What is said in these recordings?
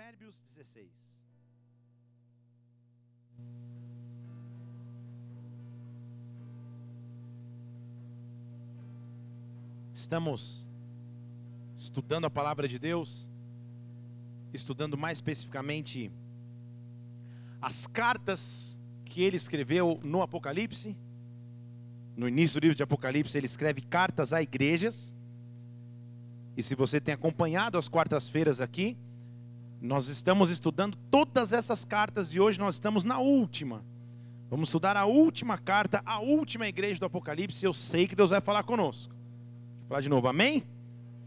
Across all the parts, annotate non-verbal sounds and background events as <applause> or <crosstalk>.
Provérbios 16. Estamos estudando a palavra de Deus, estudando mais especificamente as cartas que ele escreveu no Apocalipse. No início do livro de Apocalipse, ele escreve cartas a igrejas. E se você tem acompanhado as quartas-feiras aqui, nós estamos estudando todas essas cartas e hoje nós estamos na última. Vamos estudar a última carta, a última igreja do Apocalipse. Eu sei que Deus vai falar conosco. Vou falar de novo, amém?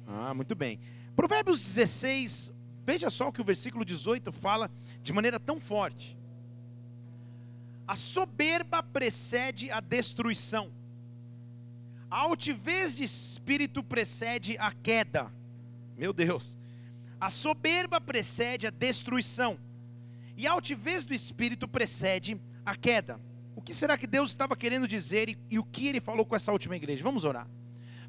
Ah, muito bem. Provérbios 16, veja só o que o versículo 18 fala de maneira tão forte. A soberba precede a destruição. A altivez de espírito precede a queda. Meu Deus. A soberba precede a destruição. E a altivez do espírito precede a queda. O que será que Deus estava querendo dizer e, e o que ele falou com essa última igreja? Vamos orar.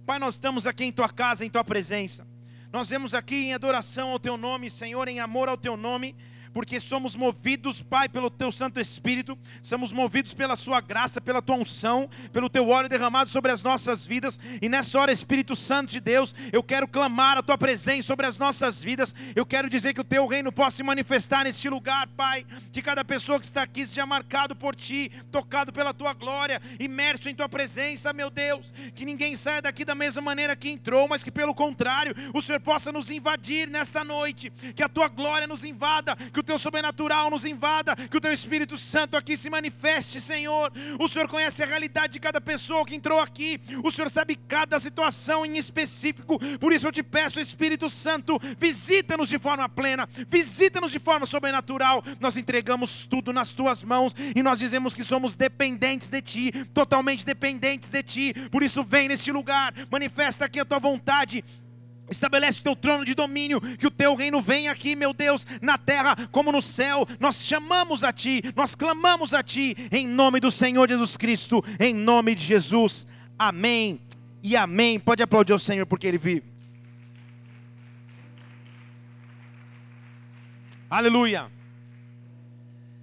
Pai, nós estamos aqui em tua casa, em tua presença. Nós vemos aqui em adoração ao teu nome, Senhor, em amor ao teu nome porque somos movidos, Pai, pelo Teu Santo Espírito, somos movidos pela Sua graça, pela Tua unção, pelo Teu óleo derramado sobre as nossas vidas, e nessa hora, Espírito Santo de Deus, eu quero clamar a Tua presença sobre as nossas vidas, eu quero dizer que o Teu reino possa se manifestar neste lugar, Pai, que cada pessoa que está aqui seja marcado por Ti, tocado pela Tua glória, imerso em Tua presença, meu Deus, que ninguém saia daqui da mesma maneira que entrou, mas que pelo contrário, o Senhor possa nos invadir nesta noite, que a Tua glória nos invada, que o teu sobrenatural nos invada, que o teu Espírito Santo aqui se manifeste, Senhor. O Senhor conhece a realidade de cada pessoa que entrou aqui, o Senhor sabe cada situação em específico, por isso eu te peço, Espírito Santo, visita-nos de forma plena, visita-nos de forma sobrenatural. Nós entregamos tudo nas tuas mãos e nós dizemos que somos dependentes de ti, totalmente dependentes de ti, por isso vem neste lugar, manifesta aqui a tua vontade Estabelece o teu trono de domínio, que o teu reino venha aqui, meu Deus, na terra como no céu. Nós chamamos a Ti, nós clamamos a Ti, em nome do Senhor Jesus Cristo, em nome de Jesus. Amém e amém. Pode aplaudir o Senhor porque Ele vive. Aleluia.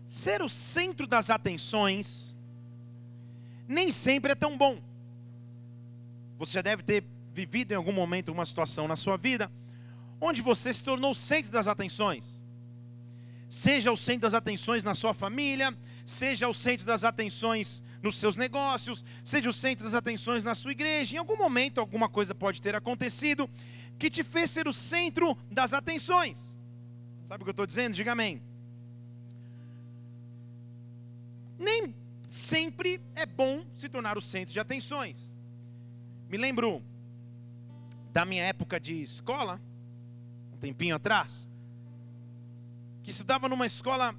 Ser o centro das atenções nem sempre é tão bom. Você já deve ter vivido em algum momento uma situação na sua vida onde você se tornou o centro das atenções. Seja o centro das atenções na sua família, seja o centro das atenções nos seus negócios, seja o centro das atenções na sua igreja. Em algum momento, alguma coisa pode ter acontecido que te fez ser o centro das atenções. Sabe o que eu estou dizendo? Diga amém. Nem sempre é bom se tornar o centro de atenções. Me lembro da minha época de escola, um tempinho atrás, que estudava numa escola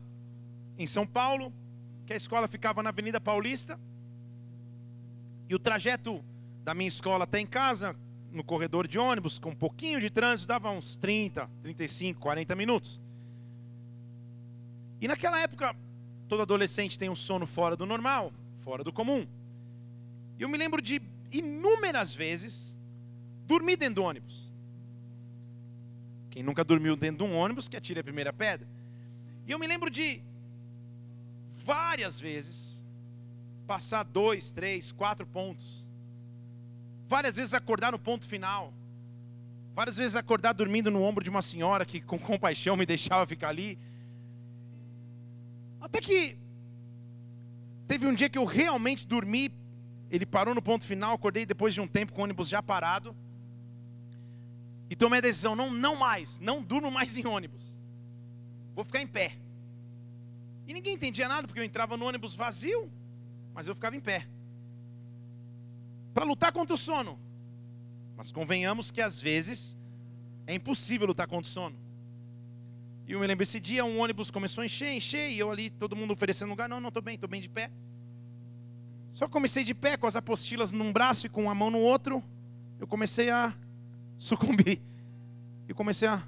em São Paulo, que a escola ficava na Avenida Paulista, e o trajeto da minha escola até em casa, no corredor de ônibus, com um pouquinho de trânsito, dava uns 30, 35, 40 minutos. E naquela época, todo adolescente tem um sono fora do normal, fora do comum. E eu me lembro de inúmeras vezes dormir dentro do ônibus. Quem nunca dormiu dentro de um ônibus, que atire a primeira pedra. E eu me lembro de várias vezes passar dois, três, quatro pontos. Várias vezes acordar no ponto final. Várias vezes acordar dormindo no ombro de uma senhora que com compaixão me deixava ficar ali. Até que teve um dia que eu realmente dormi. Ele parou no ponto final, acordei depois de um tempo com o ônibus já parado e tomei a decisão: não, não mais, não durmo mais em ônibus, vou ficar em pé. E ninguém entendia nada, porque eu entrava no ônibus vazio, mas eu ficava em pé para lutar contra o sono. Mas convenhamos que às vezes é impossível lutar contra o sono. E eu me lembro esse dia, um ônibus começou a encher, encher, e eu ali, todo mundo oferecendo lugar. Não, não, estou bem, estou bem de pé. Só comecei de pé, com as apostilas num braço e com a mão no outro. Eu comecei a sucumbi. E comecei a.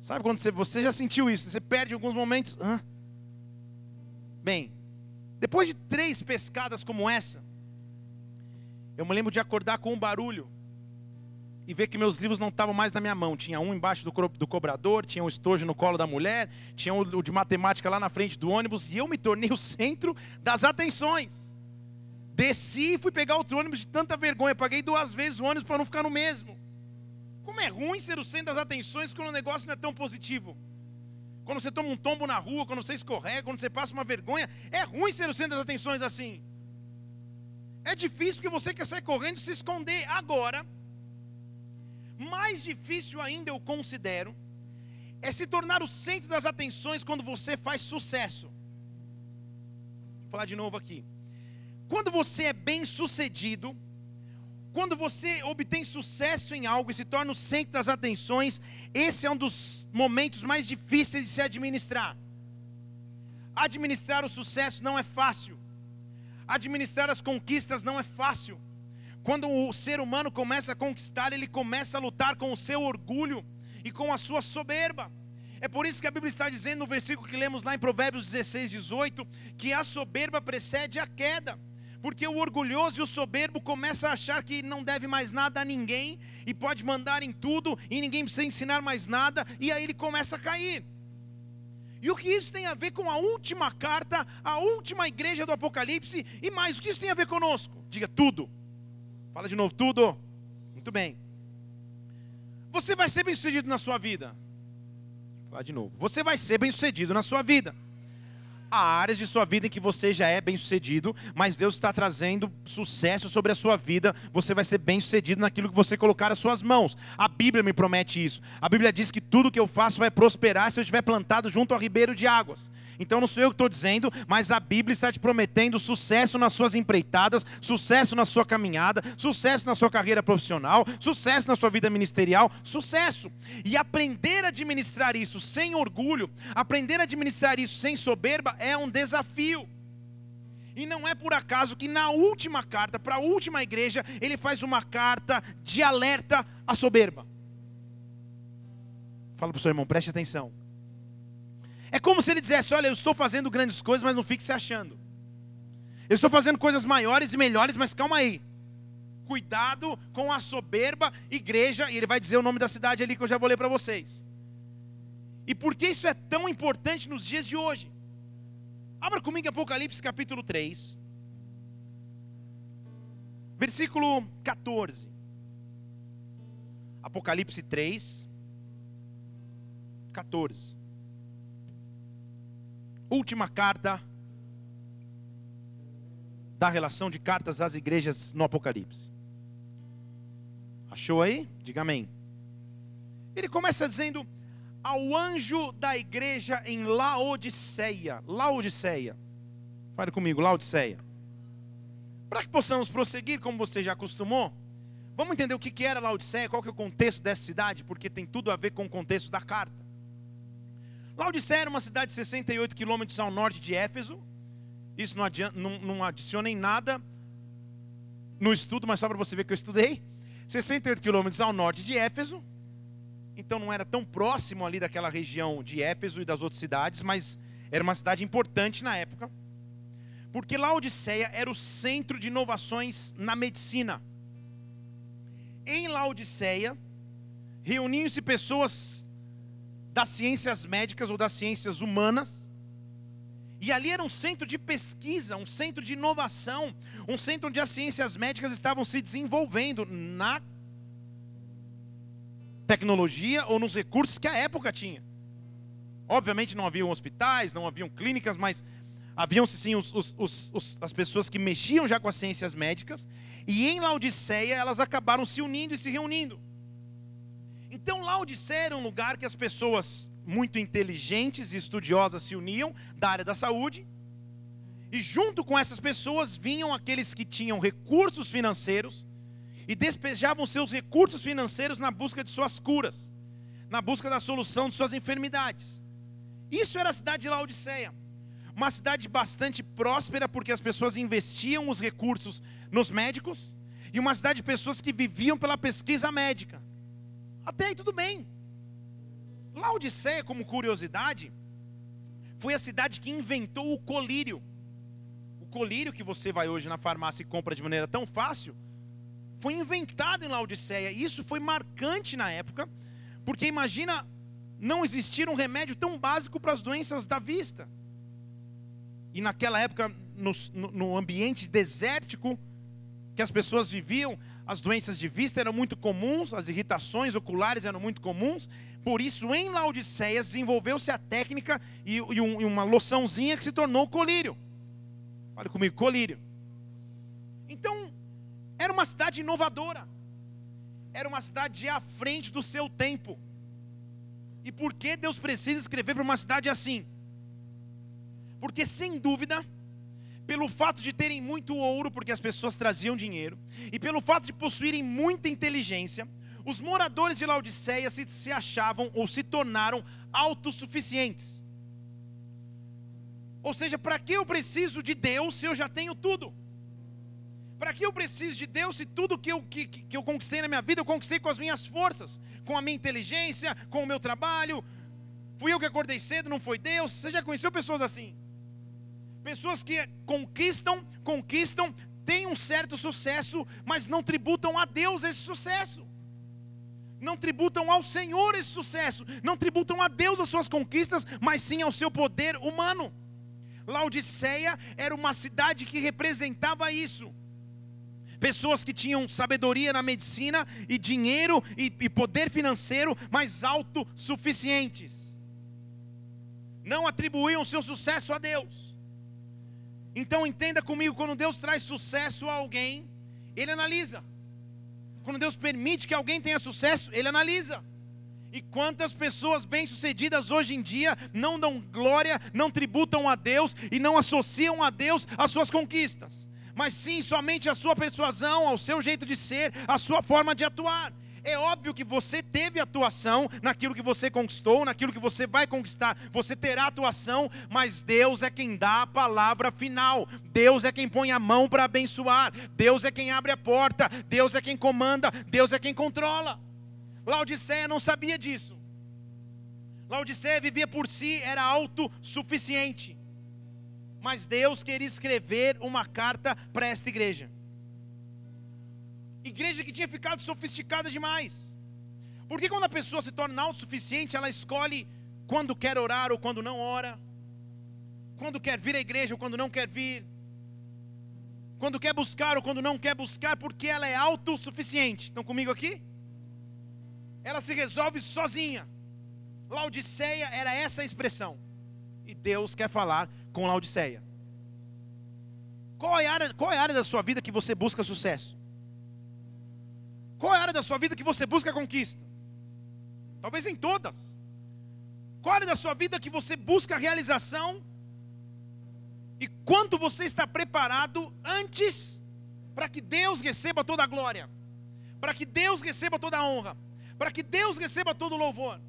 Sabe quando você, você já sentiu isso? Você perde alguns momentos. Hã? Bem, depois de três pescadas como essa, eu me lembro de acordar com um barulho. e ver que meus livros não estavam mais na minha mão. Tinha um embaixo do, do cobrador, tinha um estojo no colo da mulher, tinha o um de matemática lá na frente do ônibus, e eu me tornei o centro das atenções. Desci e fui pegar outro ônibus de tanta vergonha, paguei duas vezes o ônibus para não ficar no mesmo. Como é ruim ser o centro das atenções quando o negócio não é tão positivo. Quando você toma um tombo na rua, quando você escorrega, quando você passa uma vergonha, é ruim ser o centro das atenções assim. É difícil porque você quer sair correndo e se esconder. Agora, mais difícil ainda eu considero é se tornar o centro das atenções quando você faz sucesso. Vou falar de novo aqui. Quando você é bem sucedido, quando você obtém sucesso em algo e se torna o centro das atenções, esse é um dos momentos mais difíceis de se administrar. Administrar o sucesso não é fácil. Administrar as conquistas não é fácil. Quando o ser humano começa a conquistar, ele começa a lutar com o seu orgulho e com a sua soberba. É por isso que a Bíblia está dizendo no versículo que lemos lá em Provérbios 16, 18, que a soberba precede a queda. Porque o orgulhoso e o soberbo começa a achar que não deve mais nada a ninguém e pode mandar em tudo e ninguém precisa ensinar mais nada, e aí ele começa a cair. E o que isso tem a ver com a última carta, a última igreja do Apocalipse, e mais, o que isso tem a ver conosco? Diga tudo. Fala de novo, tudo. Muito bem. Você vai ser bem sucedido na sua vida. Fala de novo. Você vai ser bem sucedido na sua vida há áreas de sua vida em que você já é bem sucedido, mas Deus está trazendo sucesso sobre a sua vida, você vai ser bem sucedido naquilo que você colocar as suas mãos. A Bíblia me promete isso. A Bíblia diz que tudo que eu faço vai prosperar se eu estiver plantado junto ao ribeiro de águas. Então não sou eu que estou dizendo, mas a Bíblia está te prometendo sucesso nas suas empreitadas, sucesso na sua caminhada, sucesso na sua carreira profissional, sucesso na sua vida ministerial, sucesso. E aprender a administrar isso sem orgulho, aprender a administrar isso sem soberba, é um desafio. E não é por acaso que na última carta, para a última igreja, ele faz uma carta de alerta à soberba. Fala para o seu irmão, preste atenção. É como se ele dissesse: Olha, eu estou fazendo grandes coisas, mas não fique se achando. Eu estou fazendo coisas maiores e melhores, mas calma aí. Cuidado com a soberba igreja, e ele vai dizer o nome da cidade ali que eu já vou ler para vocês. E por que isso é tão importante nos dias de hoje? Abra comigo Apocalipse capítulo 3, versículo 14. Apocalipse 3, 14. Última carta da relação de cartas às igrejas no Apocalipse. Achou aí? Diga amém. Ele começa dizendo: ao anjo da igreja em Laodiceia. Laodiceia. Fale comigo, Laodiceia. Para que possamos prosseguir, como você já acostumou, vamos entender o que era Laodiceia, qual que é o contexto dessa cidade, porque tem tudo a ver com o contexto da carta. Laodiceia era uma cidade de 68 quilômetros ao norte de Éfeso. Isso não, adianta, não, não adiciona em nada no estudo, mas só para você ver que eu estudei. 68 quilômetros ao norte de Éfeso então não era tão próximo ali daquela região de Éfeso e das outras cidades, mas era uma cidade importante na época, porque Laodiceia era o centro de inovações na medicina. Em Laodiceia, reuniam-se pessoas das ciências médicas ou das ciências humanas, e ali era um centro de pesquisa, um centro de inovação, um centro onde as ciências médicas estavam se desenvolvendo na tecnologia ou nos recursos que a época tinha. Obviamente não haviam hospitais, não haviam clínicas, mas haviam sim os, os, os, as pessoas que mexiam já com as ciências médicas, e em Laodiceia elas acabaram se unindo e se reunindo. Então Laodiceia era um lugar que as pessoas muito inteligentes e estudiosas se uniam da área da saúde, e junto com essas pessoas vinham aqueles que tinham recursos financeiros, e despejavam seus recursos financeiros na busca de suas curas, na busca da solução de suas enfermidades. Isso era a cidade de Laodiceia. Uma cidade bastante próspera, porque as pessoas investiam os recursos nos médicos, e uma cidade de pessoas que viviam pela pesquisa médica. Até aí tudo bem. Laodiceia, como curiosidade, foi a cidade que inventou o colírio. O colírio que você vai hoje na farmácia e compra de maneira tão fácil, foi inventado em Laodiceia. Isso foi marcante na época, porque imagina não existir um remédio tão básico para as doenças da vista. E naquela época, no, no ambiente desértico que as pessoas viviam, as doenças de vista eram muito comuns, as irritações oculares eram muito comuns. Por isso, em Laodiceia, desenvolveu-se a técnica e, e, um, e, uma loçãozinha que se tornou colírio. Olha comigo, colírio. Então, era uma cidade inovadora. Era uma cidade à frente do seu tempo. E por que Deus precisa escrever para uma cidade assim? Porque, sem dúvida, pelo fato de terem muito ouro, porque as pessoas traziam dinheiro, e pelo fato de possuírem muita inteligência, os moradores de Laodiceia se, se achavam ou se tornaram autossuficientes. Ou seja, para que eu preciso de Deus se eu já tenho tudo? Para que eu preciso de Deus se tudo que eu, que, que eu conquistei na minha vida eu conquistei com as minhas forças, com a minha inteligência, com o meu trabalho? Fui eu que acordei cedo, não foi Deus? Você já conheceu pessoas assim? Pessoas que conquistam, conquistam, têm um certo sucesso, mas não tributam a Deus esse sucesso. Não tributam ao Senhor esse sucesso, não tributam a Deus as suas conquistas, mas sim ao seu poder humano. Laodiceia era uma cidade que representava isso. Pessoas que tinham sabedoria na medicina e dinheiro e, e poder financeiro, mas autossuficientes. Não atribuíam seu sucesso a Deus então entenda comigo, quando Deus traz sucesso a alguém, Ele analisa. Quando Deus permite que alguém tenha sucesso, Ele analisa. E quantas pessoas bem-sucedidas hoje em dia não dão glória, não tributam a Deus e não associam a Deus as suas conquistas, mas sim somente a sua persuasão, ao seu jeito de ser, a sua forma de atuar. É óbvio que você teve atuação naquilo que você conquistou, naquilo que você vai conquistar, você terá atuação, mas Deus é quem dá a palavra final, Deus é quem põe a mão para abençoar, Deus é quem abre a porta, Deus é quem comanda, Deus é quem controla. Laodiceia não sabia disso. Laodiceia vivia por si, era autossuficiente. Mas Deus queria escrever uma carta para esta igreja. Igreja que tinha ficado sofisticada demais. Porque quando a pessoa se torna autossuficiente, ela escolhe quando quer orar ou quando não ora, quando quer vir à igreja ou quando não quer vir, quando quer buscar ou quando não quer buscar, porque ela é autossuficiente. Estão comigo aqui? Ela se resolve sozinha. Laodiceia era essa a expressão. E Deus quer falar com Laodiceia. Qual é, a área, qual é a área da sua vida que você busca sucesso? Qual é a área da sua vida que você busca conquista? Talvez em todas. Qual é a área da sua vida que você busca realização? E quanto você está preparado antes para que Deus receba toda a glória, para que Deus receba toda a honra, para que Deus receba todo o louvor.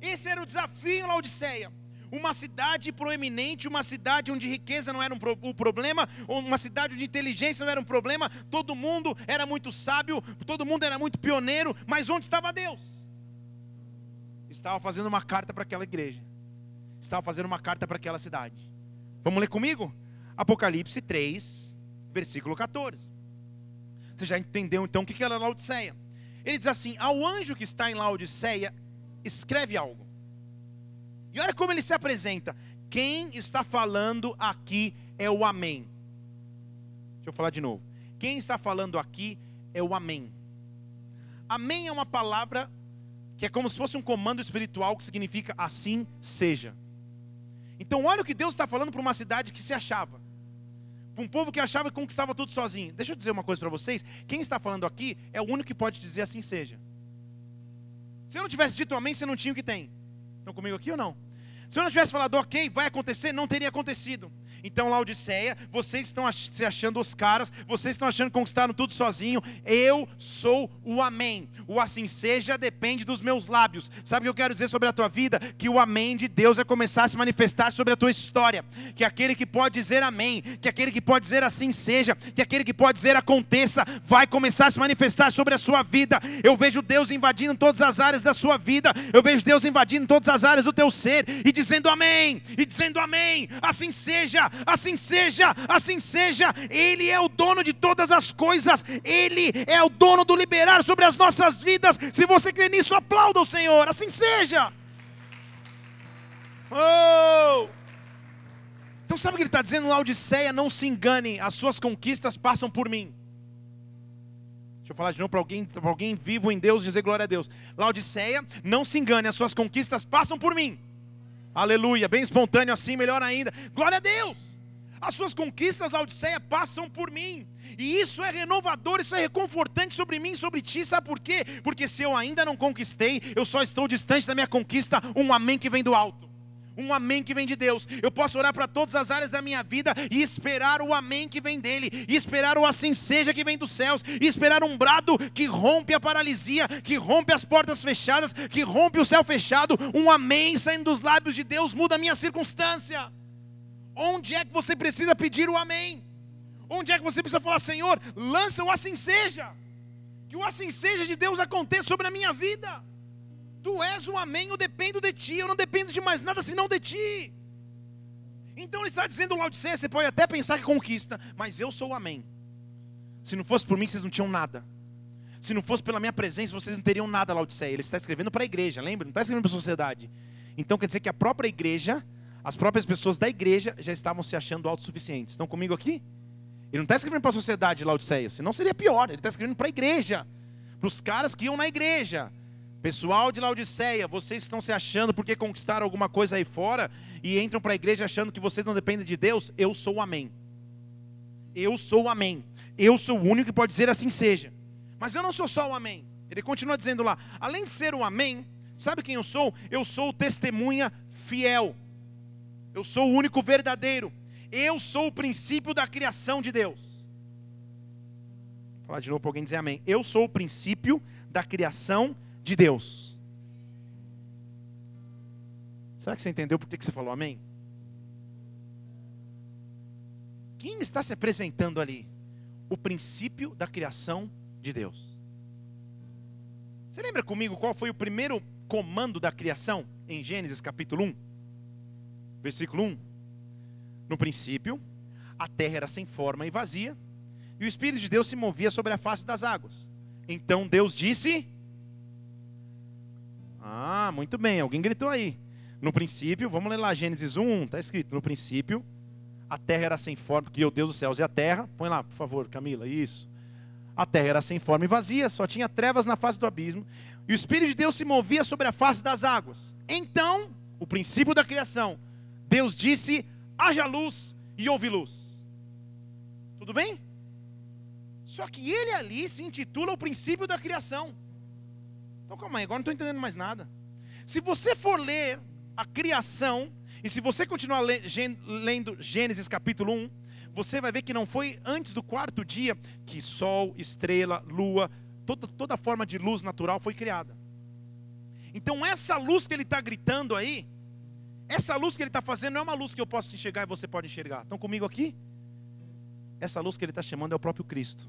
Esse era o desafio em Laodiceia uma cidade proeminente, uma cidade onde riqueza não era um, pro, um problema, uma cidade onde inteligência não era um problema, todo mundo era muito sábio, todo mundo era muito pioneiro, mas onde estava Deus? Estava fazendo uma carta para aquela igreja, estava fazendo uma carta para aquela cidade. Vamos ler comigo? Apocalipse 3, versículo 14. Você já entendeu então o que era Laodiceia? Ele diz assim: Ao anjo que está em Laodiceia, escreve algo. E olha como ele se apresenta. Quem está falando aqui é o Amém. Deixa eu falar de novo. Quem está falando aqui é o Amém. Amém é uma palavra que é como se fosse um comando espiritual que significa assim seja. Então, olha o que Deus está falando para uma cidade que se achava, para um povo que achava que conquistava tudo sozinho. Deixa eu dizer uma coisa para vocês: quem está falando aqui é o único que pode dizer assim seja. Se eu não tivesse dito amém, você não tinha o que tem. Estão comigo aqui ou não? Se eu não tivesse falado, ok, vai acontecer, não teria acontecido. Então, Laodiceia, vocês estão se achando os caras, vocês estão achando que conquistaram tudo sozinho. Eu sou o Amém. O assim seja depende dos meus lábios. Sabe o que eu quero dizer sobre a tua vida? Que o Amém de Deus vai começar a se manifestar sobre a tua história. Que aquele que pode dizer Amém, que aquele que pode dizer assim seja, que aquele que pode dizer aconteça, vai começar a se manifestar sobre a sua vida. Eu vejo Deus invadindo todas as áreas da sua vida. Eu vejo Deus invadindo todas as áreas do teu ser e dizendo Amém, e dizendo Amém. Assim seja assim seja, assim seja. Ele é o dono de todas as coisas, Ele é o dono do liberar sobre as nossas vidas. Se você crê nisso, aplauda o Senhor, assim seja. Oh! Então sabe o que ele está dizendo Odisseia? Não se engane, as suas conquistas passam por mim. Deixa eu falar de novo para alguém, alguém vivo em Deus dizer glória a Deus. Laodiceia, não se engane, as suas conquistas passam por mim. Aleluia, bem espontâneo assim, melhor ainda. Glória a Deus. As suas conquistas, Laodiceia, passam por mim. E isso é renovador, isso é reconfortante sobre mim, sobre ti. Sabe por quê? Porque se eu ainda não conquistei, eu só estou distante da minha conquista. Um amém que vem do alto um amém que vem de Deus. Eu posso orar para todas as áreas da minha vida e esperar o amém que vem dele, e esperar o assim seja que vem dos céus, e esperar um brado que rompe a paralisia, que rompe as portas fechadas, que rompe o céu fechado. Um amém saindo dos lábios de Deus muda a minha circunstância. Onde é que você precisa pedir o amém? Onde é que você precisa falar, Senhor, lança o assim seja, que o assim seja de Deus aconteça sobre a minha vida. Tu és o amém, eu dependo de ti, eu não dependo de mais nada senão de ti. Então ele está dizendo Laodiceia, você pode até pensar que conquista, mas eu sou o amém. Se não fosse por mim, vocês não tinham nada. Se não fosse pela minha presença, vocês não teriam nada, Laodiceia. Ele está escrevendo para a igreja, lembra? Não está escrevendo para a sociedade. Então quer dizer que a própria igreja, as próprias pessoas da igreja já estavam se achando autossuficientes. Estão comigo aqui? Ele não está escrevendo para a sociedade, Laodiceia, senão seria pior. Ele está escrevendo para a igreja, para os caras que iam na igreja. Pessoal de Laodiceia, vocês estão se achando porque conquistaram alguma coisa aí fora e entram para a igreja achando que vocês não dependem de Deus? Eu sou o Amém. Eu sou o Amém. Eu sou o único que pode dizer assim seja. Mas eu não sou só o Amém. Ele continua dizendo lá: além de ser o Amém, sabe quem eu sou? Eu sou o testemunha fiel. Eu sou o único verdadeiro. Eu sou o princípio da criação de Deus. Vou falar de novo para alguém dizer amém. Eu sou o princípio da criação de de Deus. Será que você entendeu por que você falou amém? Quem está se apresentando ali? O princípio da criação de Deus. Você lembra comigo qual foi o primeiro comando da criação em Gênesis capítulo 1? Versículo 1. No princípio, a terra era sem forma e vazia, e o Espírito de Deus se movia sobre a face das águas. Então Deus disse: ah, muito bem, alguém gritou aí. No princípio, vamos ler lá Gênesis 1, está escrito: No princípio, a terra era sem forma, criou Deus os céus e a terra. Põe lá, por favor, Camila, isso. A terra era sem forma e vazia, só tinha trevas na face do abismo, e o Espírito de Deus se movia sobre a face das águas. Então, o princípio da criação, Deus disse: haja luz e houve luz. Tudo bem? Só que ele ali se intitula o princípio da criação. Então calma aí, agora não estou entendendo mais nada. Se você for ler a criação, e se você continuar lendo Gênesis capítulo 1, você vai ver que não foi antes do quarto dia que sol, estrela, lua, toda, toda forma de luz natural foi criada. Então essa luz que ele está gritando aí, essa luz que ele está fazendo não é uma luz que eu posso enxergar e você pode enxergar. Estão comigo aqui? Essa luz que ele está chamando é o próprio Cristo.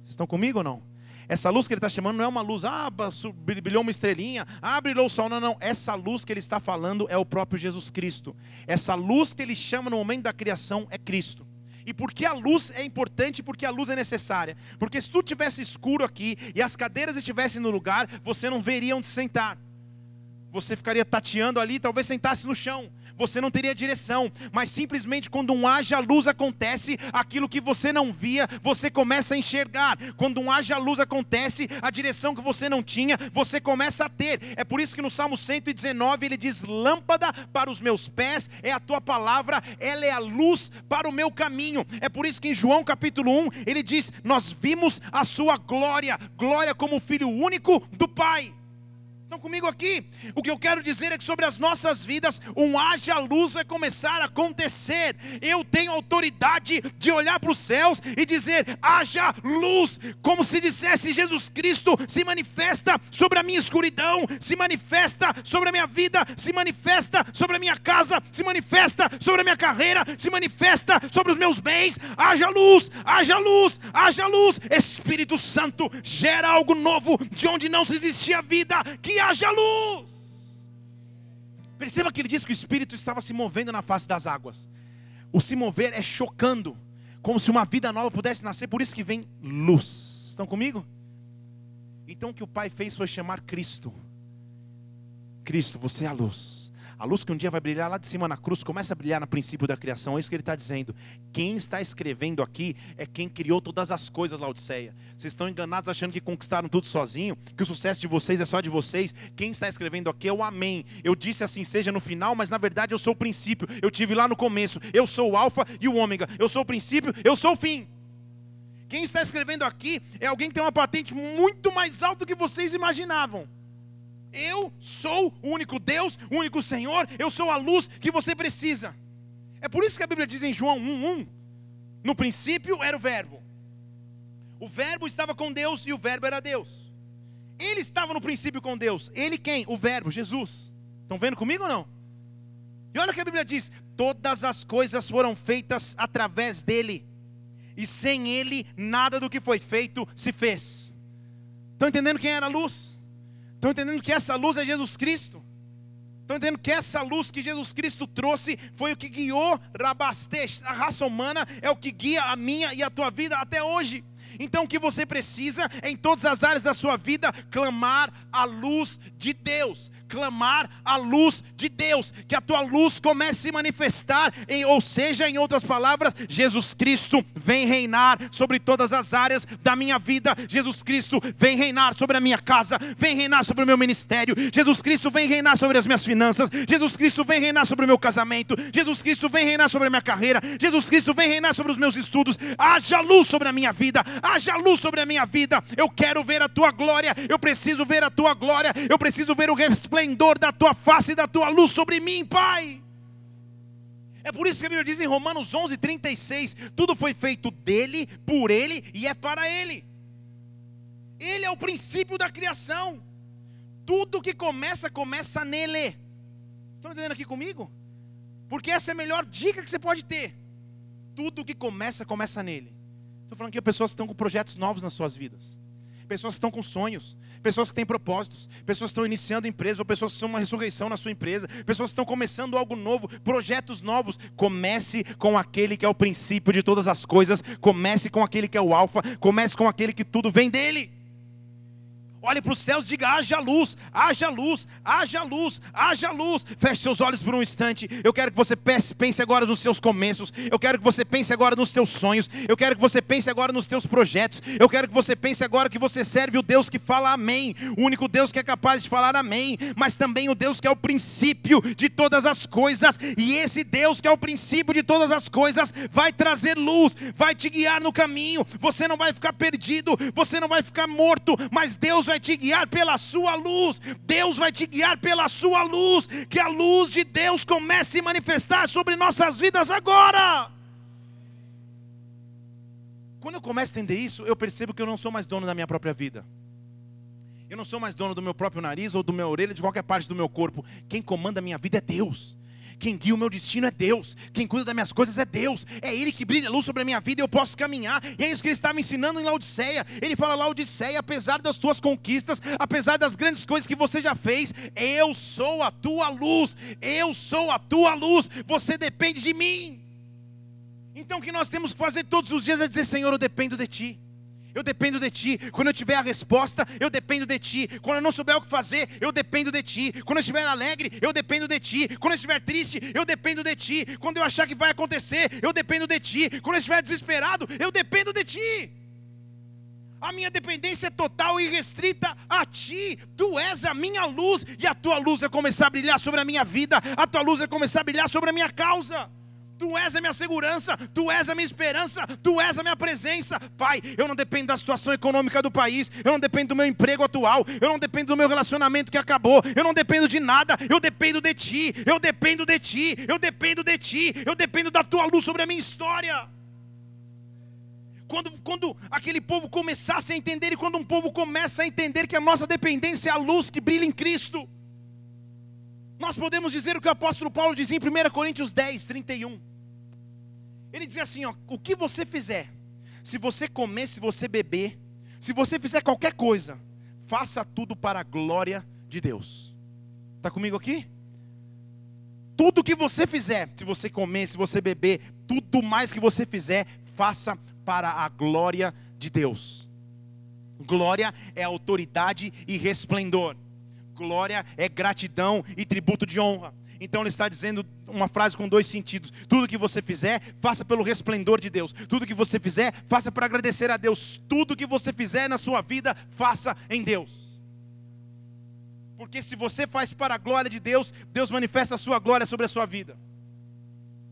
Vocês estão comigo ou não? Essa luz que ele está chamando não é uma luz, ah, brilhou uma estrelinha, ah, brilhou o sol. Não, não. Essa luz que ele está falando é o próprio Jesus Cristo. Essa luz que ele chama no momento da criação é Cristo. E por que a luz é importante? Porque a luz é necessária. Porque se tudo tivesse escuro aqui e as cadeiras estivessem no lugar, você não veria onde sentar. Você ficaria tateando ali, talvez sentasse no chão você não teria direção, mas simplesmente quando um haja luz acontece, aquilo que você não via, você começa a enxergar. Quando um haja luz acontece, a direção que você não tinha, você começa a ter. É por isso que no Salmo 119 ele diz: Lâmpada para os meus pés é a tua palavra, ela é a luz para o meu caminho. É por isso que em João capítulo 1 ele diz: Nós vimos a sua glória, glória como filho único do Pai. Estão comigo aqui? O que eu quero dizer é que sobre as nossas vidas, um haja luz vai começar a acontecer. Eu tenho autoridade de olhar para os céus e dizer: haja luz, como se dissesse Jesus Cristo se manifesta sobre a minha escuridão, se manifesta sobre a minha vida, se manifesta sobre a minha casa, se manifesta sobre a minha carreira, se manifesta sobre os meus bens. Haja luz, haja luz, haja luz. Espírito Santo gera algo novo de onde não se existia vida. Que haja luz. Perceba que ele diz que o Espírito estava se movendo na face das águas. O se mover é chocando, como se uma vida nova pudesse nascer, por isso que vem luz. Estão comigo? Então o que o Pai fez foi chamar Cristo. Cristo, você é a luz. A luz que um dia vai brilhar lá de cima na cruz, começa a brilhar no princípio da criação. É isso que ele está dizendo. Quem está escrevendo aqui é quem criou todas as coisas, Laodiceia. Vocês estão enganados achando que conquistaram tudo sozinho, que o sucesso de vocês é só de vocês. Quem está escrevendo aqui é o Amém. Eu disse assim seja no final, mas na verdade eu sou o princípio. Eu tive lá no começo. Eu sou o Alfa e o Ômega. Eu sou o princípio, eu sou o fim. Quem está escrevendo aqui é alguém que tem uma patente muito mais alta do que vocês imaginavam. Eu sou o único Deus, o único Senhor, eu sou a luz que você precisa. É por isso que a Bíblia diz em João 1:1, no princípio era o verbo. O verbo estava com Deus e o verbo era Deus. Ele estava no princípio com Deus. Ele quem? O verbo, Jesus. Estão vendo comigo ou não? E olha o que a Bíblia diz: todas as coisas foram feitas através dele, e sem ele nada do que foi feito se fez. Estão entendendo quem era a luz? Estão entendendo que essa luz é Jesus Cristo? Estão entendendo que essa luz que Jesus Cristo trouxe foi o que guiou Rabastej, a raça humana, é o que guia a minha e a tua vida até hoje. Então o que você precisa é em todas as áreas da sua vida clamar a luz de Deus, clamar a luz de Deus, que a tua luz comece a se manifestar, em, ou seja, em outras palavras, Jesus Cristo vem reinar sobre todas as áreas da minha vida, Jesus Cristo vem reinar sobre a minha casa, vem reinar sobre o meu ministério, Jesus Cristo vem reinar sobre as minhas finanças, Jesus Cristo vem reinar sobre o meu casamento, Jesus Cristo vem reinar sobre a minha carreira, Jesus Cristo vem reinar sobre os meus estudos, haja luz sobre a minha vida, haja luz sobre a minha vida, eu quero ver a tua glória, eu preciso ver a tua glória, eu preciso ver o resplendor esplendor da tua face e da tua luz sobre mim, Pai. É por isso que a Bíblia diz em Romanos 11, 36: tudo foi feito dele, por ele e é para ele. Ele é o princípio da criação. Tudo que começa, começa nele. Estão entendendo aqui comigo? Porque essa é a melhor dica que você pode ter. Tudo que começa, começa nele. Estou falando que pessoas estão com projetos novos nas suas vidas. Pessoas que estão com sonhos, pessoas que têm propósitos, pessoas que estão iniciando empresa, ou pessoas que estão uma ressurreição na sua empresa, pessoas que estão começando algo novo, projetos novos. Comece com aquele que é o princípio de todas as coisas, comece com aquele que é o Alfa, comece com aquele que tudo vem dele. Olhe para os céus e diga: haja luz, haja luz, haja luz, haja luz. Feche seus olhos por um instante. Eu quero que você pense agora nos seus começos. Eu quero que você pense agora nos teus sonhos. Eu quero que você pense agora nos teus projetos. Eu quero que você pense agora que você serve o Deus que fala amém. O único Deus que é capaz de falar amém. Mas também o Deus que é o princípio de todas as coisas. E esse Deus que é o princípio de todas as coisas vai trazer luz, vai te guiar no caminho. Você não vai ficar perdido, você não vai ficar morto. Mas Deus vai vai te guiar pela sua luz. Deus vai te guiar pela sua luz. Que a luz de Deus comece a se manifestar sobre nossas vidas agora. Quando eu começo a entender isso, eu percebo que eu não sou mais dono da minha própria vida. Eu não sou mais dono do meu próprio nariz ou do meu orelha, de qualquer parte do meu corpo. Quem comanda a minha vida é Deus. Quem guia o meu destino é Deus. Quem cuida das minhas coisas é Deus. É Ele que brilha a luz sobre a minha vida e eu posso caminhar. E é isso que Ele estava ensinando em Laodiceia. Ele fala: Laodiceia, apesar das tuas conquistas, apesar das grandes coisas que você já fez, eu sou a tua luz. Eu sou a tua luz. Você depende de mim. Então o que nós temos que fazer todos os dias é dizer: Senhor, eu dependo de Ti. Eu dependo de ti. Quando eu tiver a resposta, eu dependo de ti. Quando eu não souber o que fazer, eu dependo de ti. Quando eu estiver alegre, eu dependo de ti. Quando eu estiver triste, eu dependo de ti. Quando eu achar que vai acontecer, eu dependo de ti. Quando eu estiver desesperado, eu dependo de ti. A minha dependência é total e restrita a ti. Tu és a minha luz e a tua luz vai começar a brilhar sobre a minha vida. A tua luz vai começar a brilhar sobre a minha causa. Tu és a minha segurança, Tu és a minha esperança, Tu és a minha presença. Pai, eu não dependo da situação econômica do país, eu não dependo do meu emprego atual, eu não dependo do meu relacionamento que acabou, eu não dependo de nada, eu dependo de Ti, eu dependo de Ti, eu dependo de Ti, eu dependo da Tua luz sobre a minha história. Quando, quando aquele povo começasse a entender, e quando um povo começa a entender que a nossa dependência é a luz que brilha em Cristo, nós podemos dizer o que o apóstolo Paulo diz em 1 Coríntios 10, 31. Ele dizia assim: ó, o que você fizer, se você comer, se você beber, se você fizer qualquer coisa, faça tudo para a glória de Deus. Está comigo aqui? tudo que você fizer, se você comer, se você beber, tudo mais que você fizer, faça para a glória de Deus. Glória é autoridade e resplendor. Glória é gratidão e tributo de honra. Então ele está dizendo uma frase com dois sentidos. Tudo que você fizer, faça pelo resplendor de Deus. Tudo que você fizer, faça para agradecer a Deus. Tudo que você fizer na sua vida, faça em Deus. Porque se você faz para a glória de Deus, Deus manifesta a sua glória sobre a sua vida.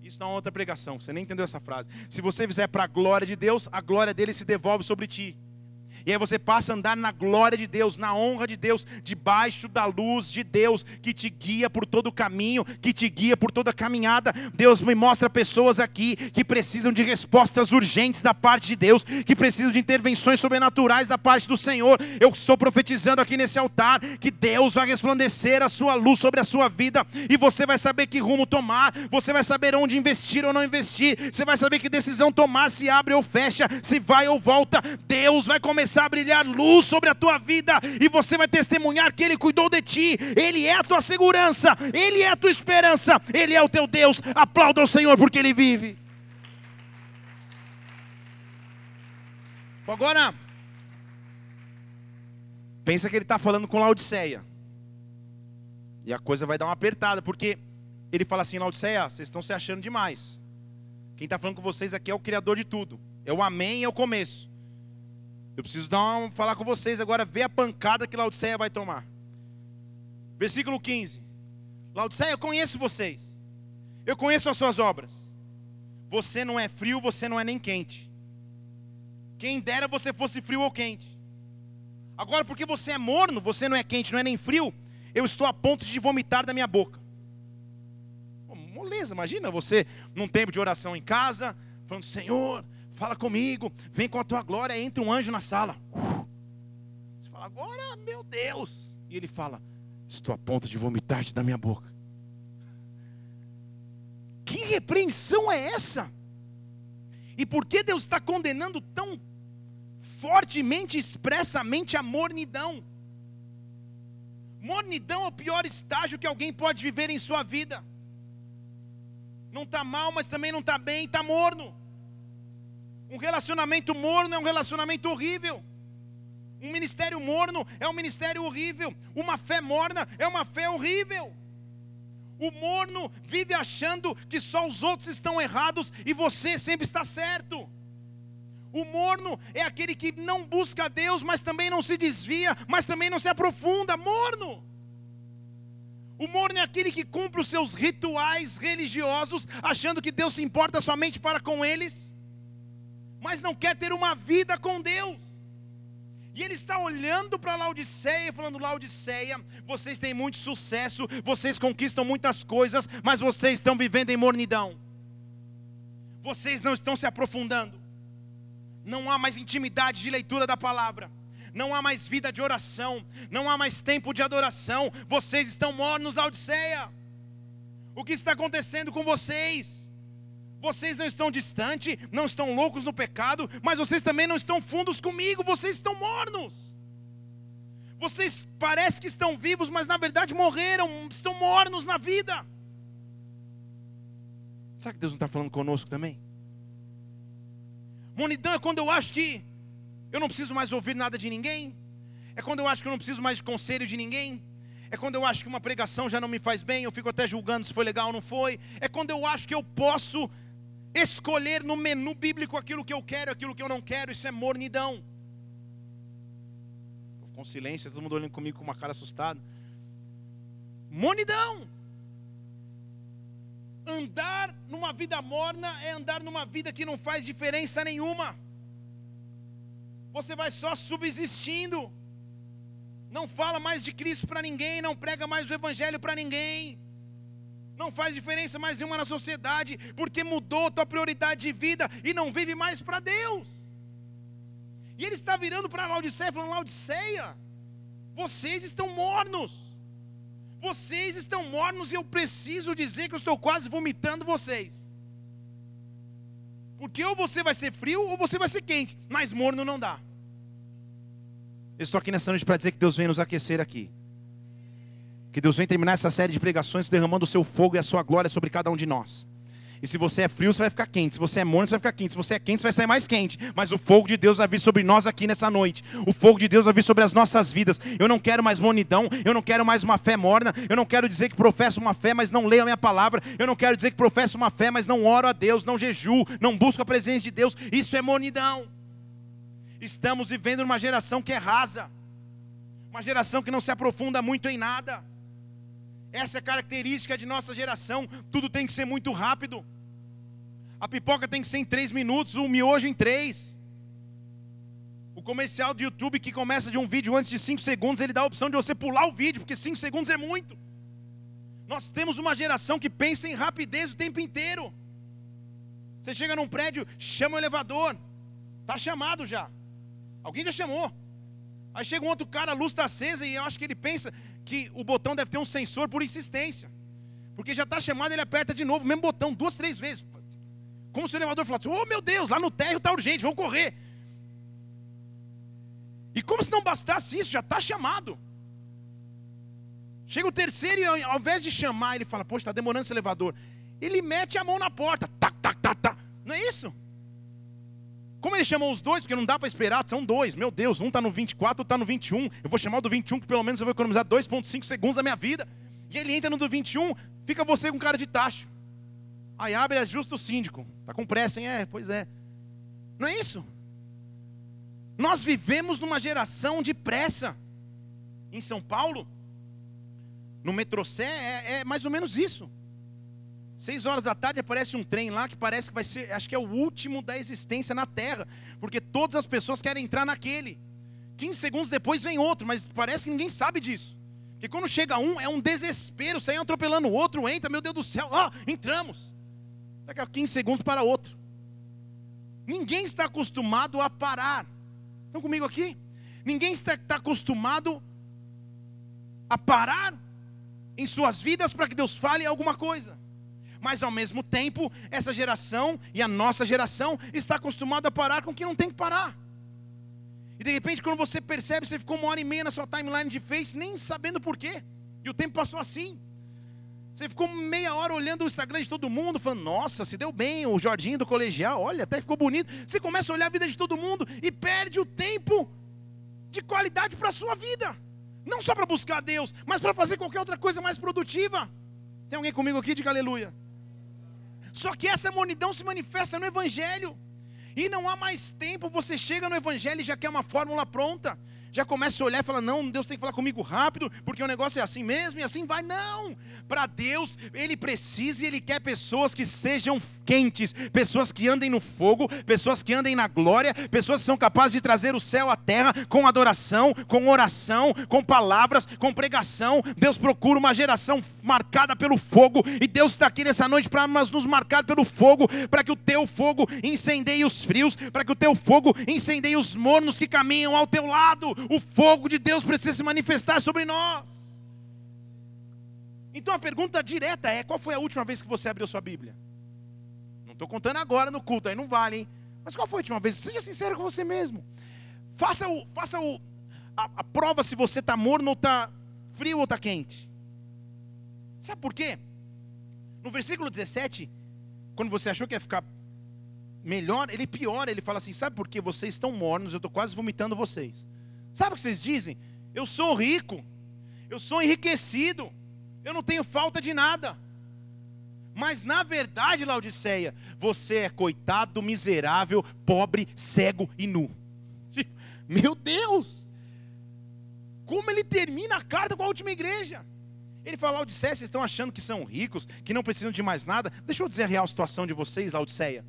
Isso não é outra pregação, você nem entendeu essa frase. Se você fizer para a glória de Deus, a glória dele se devolve sobre ti. E aí você passa a andar na glória de Deus, na honra de Deus, debaixo da luz de Deus, que te guia por todo o caminho, que te guia por toda a caminhada. Deus me mostra pessoas aqui que precisam de respostas urgentes da parte de Deus, que precisam de intervenções sobrenaturais da parte do Senhor. Eu estou profetizando aqui nesse altar que Deus vai resplandecer a sua luz sobre a sua vida e você vai saber que rumo tomar, você vai saber onde investir ou não investir, você vai saber que decisão tomar, se abre ou fecha, se vai ou volta. Deus vai começar começar a brilhar luz sobre a tua vida e você vai testemunhar que Ele cuidou de ti, Ele é a tua segurança, Ele é a tua esperança, Ele é o teu Deus. Aplauda o Senhor porque Ele vive. Agora, pensa que ele está falando com Laodiceia. E a coisa vai dar uma apertada, porque ele fala assim: Laodiceia, vocês estão se achando demais. Quem está falando com vocês aqui é o Criador de tudo. É o Amém, é o começo. Eu preciso dar uma, falar com vocês agora, ver a pancada que Laodiceia vai tomar. Versículo 15. Laodiceia, eu conheço vocês. Eu conheço as suas obras. Você não é frio, você não é nem quente. Quem dera você fosse frio ou quente. Agora, porque você é morno, você não é quente, não é nem frio, eu estou a ponto de vomitar da minha boca. moleza, imagina você num tempo de oração em casa, falando: Senhor, fala comigo, vem com a tua glória, entra um anjo na sala. Você fala, agora, meu Deus. E ele fala, estou a ponto de vomitar-te da minha boca. Que repreensão é essa? E por que Deus está condenando tão fortemente, expressamente a mornidão? Mornidão é o pior estágio que alguém pode viver em sua vida. Não está mal, mas também não está bem, está morno. Um relacionamento morno é um relacionamento horrível. Um ministério morno é um ministério horrível. Uma fé morna é uma fé horrível. O morno vive achando que só os outros estão errados e você sempre está certo. O morno é aquele que não busca Deus, mas também não se desvia, mas também não se aprofunda. Morno. O morno é aquele que cumpre os seus rituais religiosos, achando que Deus se importa somente para com eles mas não quer ter uma vida com Deus. E ele está olhando para Laodiceia, falando: Laodiceia, vocês têm muito sucesso, vocês conquistam muitas coisas, mas vocês estão vivendo em mornidão. Vocês não estão se aprofundando. Não há mais intimidade de leitura da palavra. Não há mais vida de oração. Não há mais tempo de adoração. Vocês estão mornos, Laodiceia. O que está acontecendo com vocês? Vocês não estão distantes, não estão loucos no pecado, mas vocês também não estão fundos comigo, vocês estão mornos. Vocês parecem que estão vivos, mas na verdade morreram, estão mornos na vida. Sabe que Deus não está falando conosco também? Monidão é quando eu acho que eu não preciso mais ouvir nada de ninguém, é quando eu acho que eu não preciso mais de conselho de ninguém, é quando eu acho que uma pregação já não me faz bem, eu fico até julgando se foi legal ou não foi, é quando eu acho que eu posso escolher no menu bíblico aquilo que eu quero, aquilo que eu não quero, isso é mornidão. Com silêncio, todo mundo olhando comigo com uma cara assustada. Mornidão. Andar numa vida morna é andar numa vida que não faz diferença nenhuma. Você vai só subsistindo. Não fala mais de Cristo para ninguém, não prega mais o Evangelho para ninguém não faz diferença mais nenhuma na sociedade, porque mudou a tua prioridade de vida e não vive mais para Deus. E ele está virando para Laodiceia, falando: Laodiceia, vocês estão mornos. Vocês estão mornos e eu preciso dizer que eu estou quase vomitando vocês. Porque ou você vai ser frio ou você vai ser quente, mas morno não dá. Eu estou aqui nessa noite para dizer que Deus vem nos aquecer aqui. Que Deus venha terminar essa série de pregações derramando o seu fogo e a sua glória sobre cada um de nós. E se você é frio, você vai ficar quente. Se você é morno, você vai ficar quente. Se você é quente, você vai sair mais quente. Mas o fogo de Deus vai vir sobre nós aqui nessa noite. O fogo de Deus vai vir sobre as nossas vidas. Eu não quero mais monidão. Eu não quero mais uma fé morna. Eu não quero dizer que professo uma fé, mas não leio a minha palavra. Eu não quero dizer que professo uma fé, mas não oro a Deus, não jejuo, não busco a presença de Deus. Isso é monidão. Estamos vivendo numa geração que é rasa. Uma geração que não se aprofunda muito em nada. Essa é a característica de nossa geração. Tudo tem que ser muito rápido. A pipoca tem que ser em três minutos, o miojo em três. O comercial do YouTube que começa de um vídeo antes de cinco segundos, ele dá a opção de você pular o vídeo, porque cinco segundos é muito. Nós temos uma geração que pensa em rapidez o tempo inteiro. Você chega num prédio, chama o elevador. Está chamado já. Alguém já chamou. Aí chega um outro cara, a luz está acesa e eu acho que ele pensa que o botão deve ter um sensor por insistência. Porque já está chamado, ele aperta de novo, mesmo botão, duas, três vezes. Como se o elevador falasse: Oh meu Deus, lá no térreo está urgente, vamos correr. E como se não bastasse isso, já está chamado. Chega o terceiro e ao invés de chamar, ele fala: Poxa, está demorando esse elevador. Ele mete a mão na porta, tá, tá, tá, tá. Não é isso? Como ele chamou os dois, porque não dá para esperar, são dois. Meu Deus, um está no 24, outro está no 21. Eu vou chamar o do 21, que pelo menos eu vou economizar 2,5 segundos da minha vida. E ele entra no do 21, fica você com cara de tacho. Aí abre, é justo o síndico. Está com pressa, hein? É, pois é. Não é isso? Nós vivemos numa geração de pressa. Em São Paulo, no metrocé, é, é mais ou menos isso. Seis horas da tarde aparece um trem lá que parece que vai ser, acho que é o último da existência na Terra, porque todas as pessoas querem entrar naquele. 15 segundos depois vem outro, mas parece que ninguém sabe disso. Porque quando chega um, é um desespero, sai atropelando o outro, entra, meu Deus do céu, ah, entramos. Daqui a 15 segundos para outro. Ninguém está acostumado a parar. Estão comigo aqui? Ninguém está, está acostumado a parar em suas vidas para que Deus fale alguma coisa mas ao mesmo tempo, essa geração e a nossa geração está acostumada a parar com o que não tem que parar. E de repente, quando você percebe, você ficou uma hora e meia na sua timeline de Face, nem sabendo por quê. E o tempo passou assim. Você ficou meia hora olhando o Instagram de todo mundo, falando, nossa, se deu bem, o Jorginho do colegial, olha, até ficou bonito. Você começa a olhar a vida de todo mundo e perde o tempo de qualidade para a sua vida. Não só para buscar Deus, mas para fazer qualquer outra coisa mais produtiva. Tem alguém comigo aqui? Diga aleluia. Só que essa monidão se manifesta no Evangelho. E não há mais tempo, você chega no Evangelho e já quer uma fórmula pronta já começa a olhar e fala: não, Deus tem que falar comigo rápido, porque o negócio é assim mesmo e assim vai. Não, para Deus, Ele precisa e Ele quer pessoas que sejam quentes, pessoas que andem no fogo, pessoas que andem na glória, pessoas que são capazes de trazer o céu à terra com adoração, com oração, com palavras, com pregação. Deus procura uma geração marcada pelo fogo, e Deus está aqui nessa noite para nos marcar pelo fogo, para que o teu fogo incendeie os frios, para que o teu fogo incendeie os mornos que caminham ao teu lado o fogo de Deus precisa se manifestar sobre nós. Então a pergunta direta é: qual foi a última vez que você abriu sua Bíblia? Não estou contando agora no culto, aí não vale, hein? Mas qual foi a última vez? Seja sincero com você mesmo. Faça, o, faça o, a, a prova se você está morno ou está frio ou está quente. Sabe por quê? No versículo 17, quando você achou que ia ficar melhor, ele piora, ele fala assim: sabe por que vocês estão mornos? Eu estou quase vomitando vocês. Sabe o que vocês dizem? Eu sou rico, eu sou enriquecido, eu não tenho falta de nada. Mas na verdade, Laodiceia, você é coitado, miserável, pobre, cego e nu. <laughs> Meu Deus! Como ele termina a carta com a última igreja? Ele fala, Laodiceia, vocês estão achando que são ricos, que não precisam de mais nada? Deixa eu dizer a real situação de vocês, Laodiceia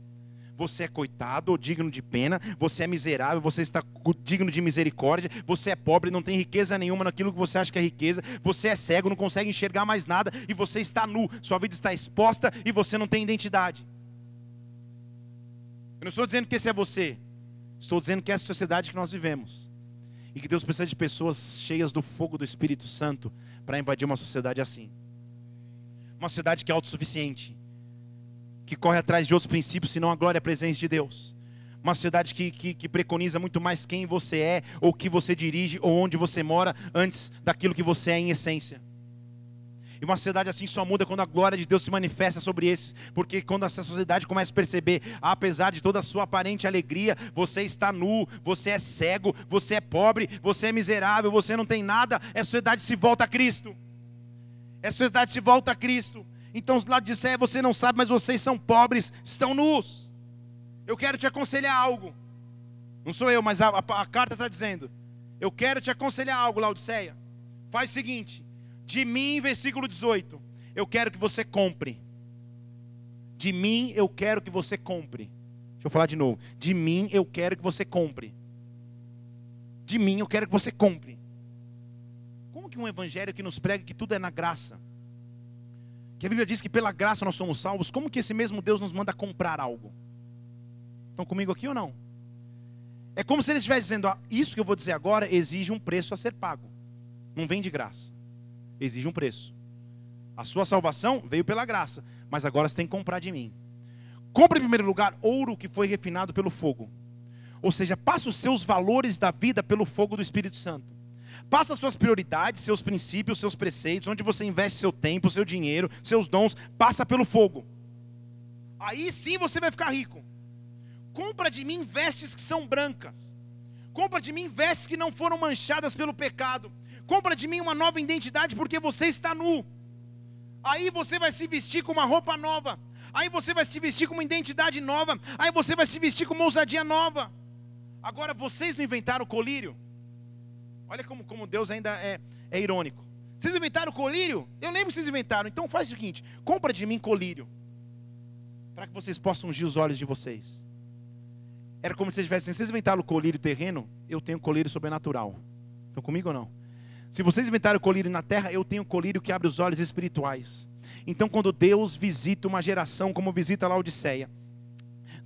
você é coitado ou digno de pena, você é miserável, você está digno de misericórdia, você é pobre, não tem riqueza nenhuma naquilo que você acha que é riqueza, você é cego, não consegue enxergar mais nada e você está nu, sua vida está exposta e você não tem identidade. Eu não estou dizendo que esse é você, estou dizendo que é a sociedade que nós vivemos e que Deus precisa de pessoas cheias do fogo do Espírito Santo para invadir uma sociedade assim. Uma sociedade que é autossuficiente, que corre atrás de outros princípios, senão a glória e a presença de Deus. Uma sociedade que, que, que, preconiza muito mais quem você é, ou que você dirige, ou onde você mora, antes daquilo que você é em essência. E uma sociedade assim só muda quando a glória de Deus se manifesta sobre esses. Porque quando essa sociedade começa a perceber, apesar de toda a sua aparente alegria, você está nu, você é cego, você é pobre, você é miserável, você não tem nada, essa sociedade se volta a Cristo. Essa sociedade se volta a Cristo. Então os lados você não sabe, mas vocês são pobres, estão nus. Eu quero te aconselhar algo. Não sou eu, mas a, a, a carta está dizendo. Eu quero te aconselhar algo, Laodiceia. Faz o seguinte: de mim, versículo 18, eu quero que você compre. De mim eu quero que você compre. Deixa eu falar de novo. De mim eu quero que você compre. De mim eu quero que você compre. Como que um evangelho que nos prega que tudo é na graça? Que a Bíblia diz que pela graça nós somos salvos, como que esse mesmo Deus nos manda comprar algo? Estão comigo aqui ou não? É como se ele estivesse dizendo: ó, Isso que eu vou dizer agora exige um preço a ser pago. Não vem de graça. Exige um preço. A sua salvação veio pela graça, mas agora você tem que comprar de mim. Compre em primeiro lugar ouro que foi refinado pelo fogo. Ou seja, passa os seus valores da vida pelo fogo do Espírito Santo. Passa as suas prioridades, seus princípios, seus preceitos, onde você investe seu tempo, seu dinheiro, seus dons, passa pelo fogo. Aí sim você vai ficar rico. Compra de mim vestes que são brancas. Compra de mim vestes que não foram manchadas pelo pecado. Compra de mim uma nova identidade porque você está nu. Aí você vai se vestir com uma roupa nova. Aí você vai se vestir com uma identidade nova. Aí você vai se vestir com uma ousadia nova. Agora vocês não inventaram o colírio? Olha como, como Deus ainda é, é irônico. Vocês inventaram colírio? Eu lembro que vocês inventaram. Então faz o seguinte: compra de mim colírio. Para que vocês possam ungir os olhos de vocês. Era como se vocês tivessem, vocês inventaram colírio terreno, eu tenho colírio sobrenatural. Estão comigo ou não? Se vocês inventaram colírio na terra, eu tenho colírio que abre os olhos espirituais. Então, quando Deus visita uma geração como visita a Laodiceia,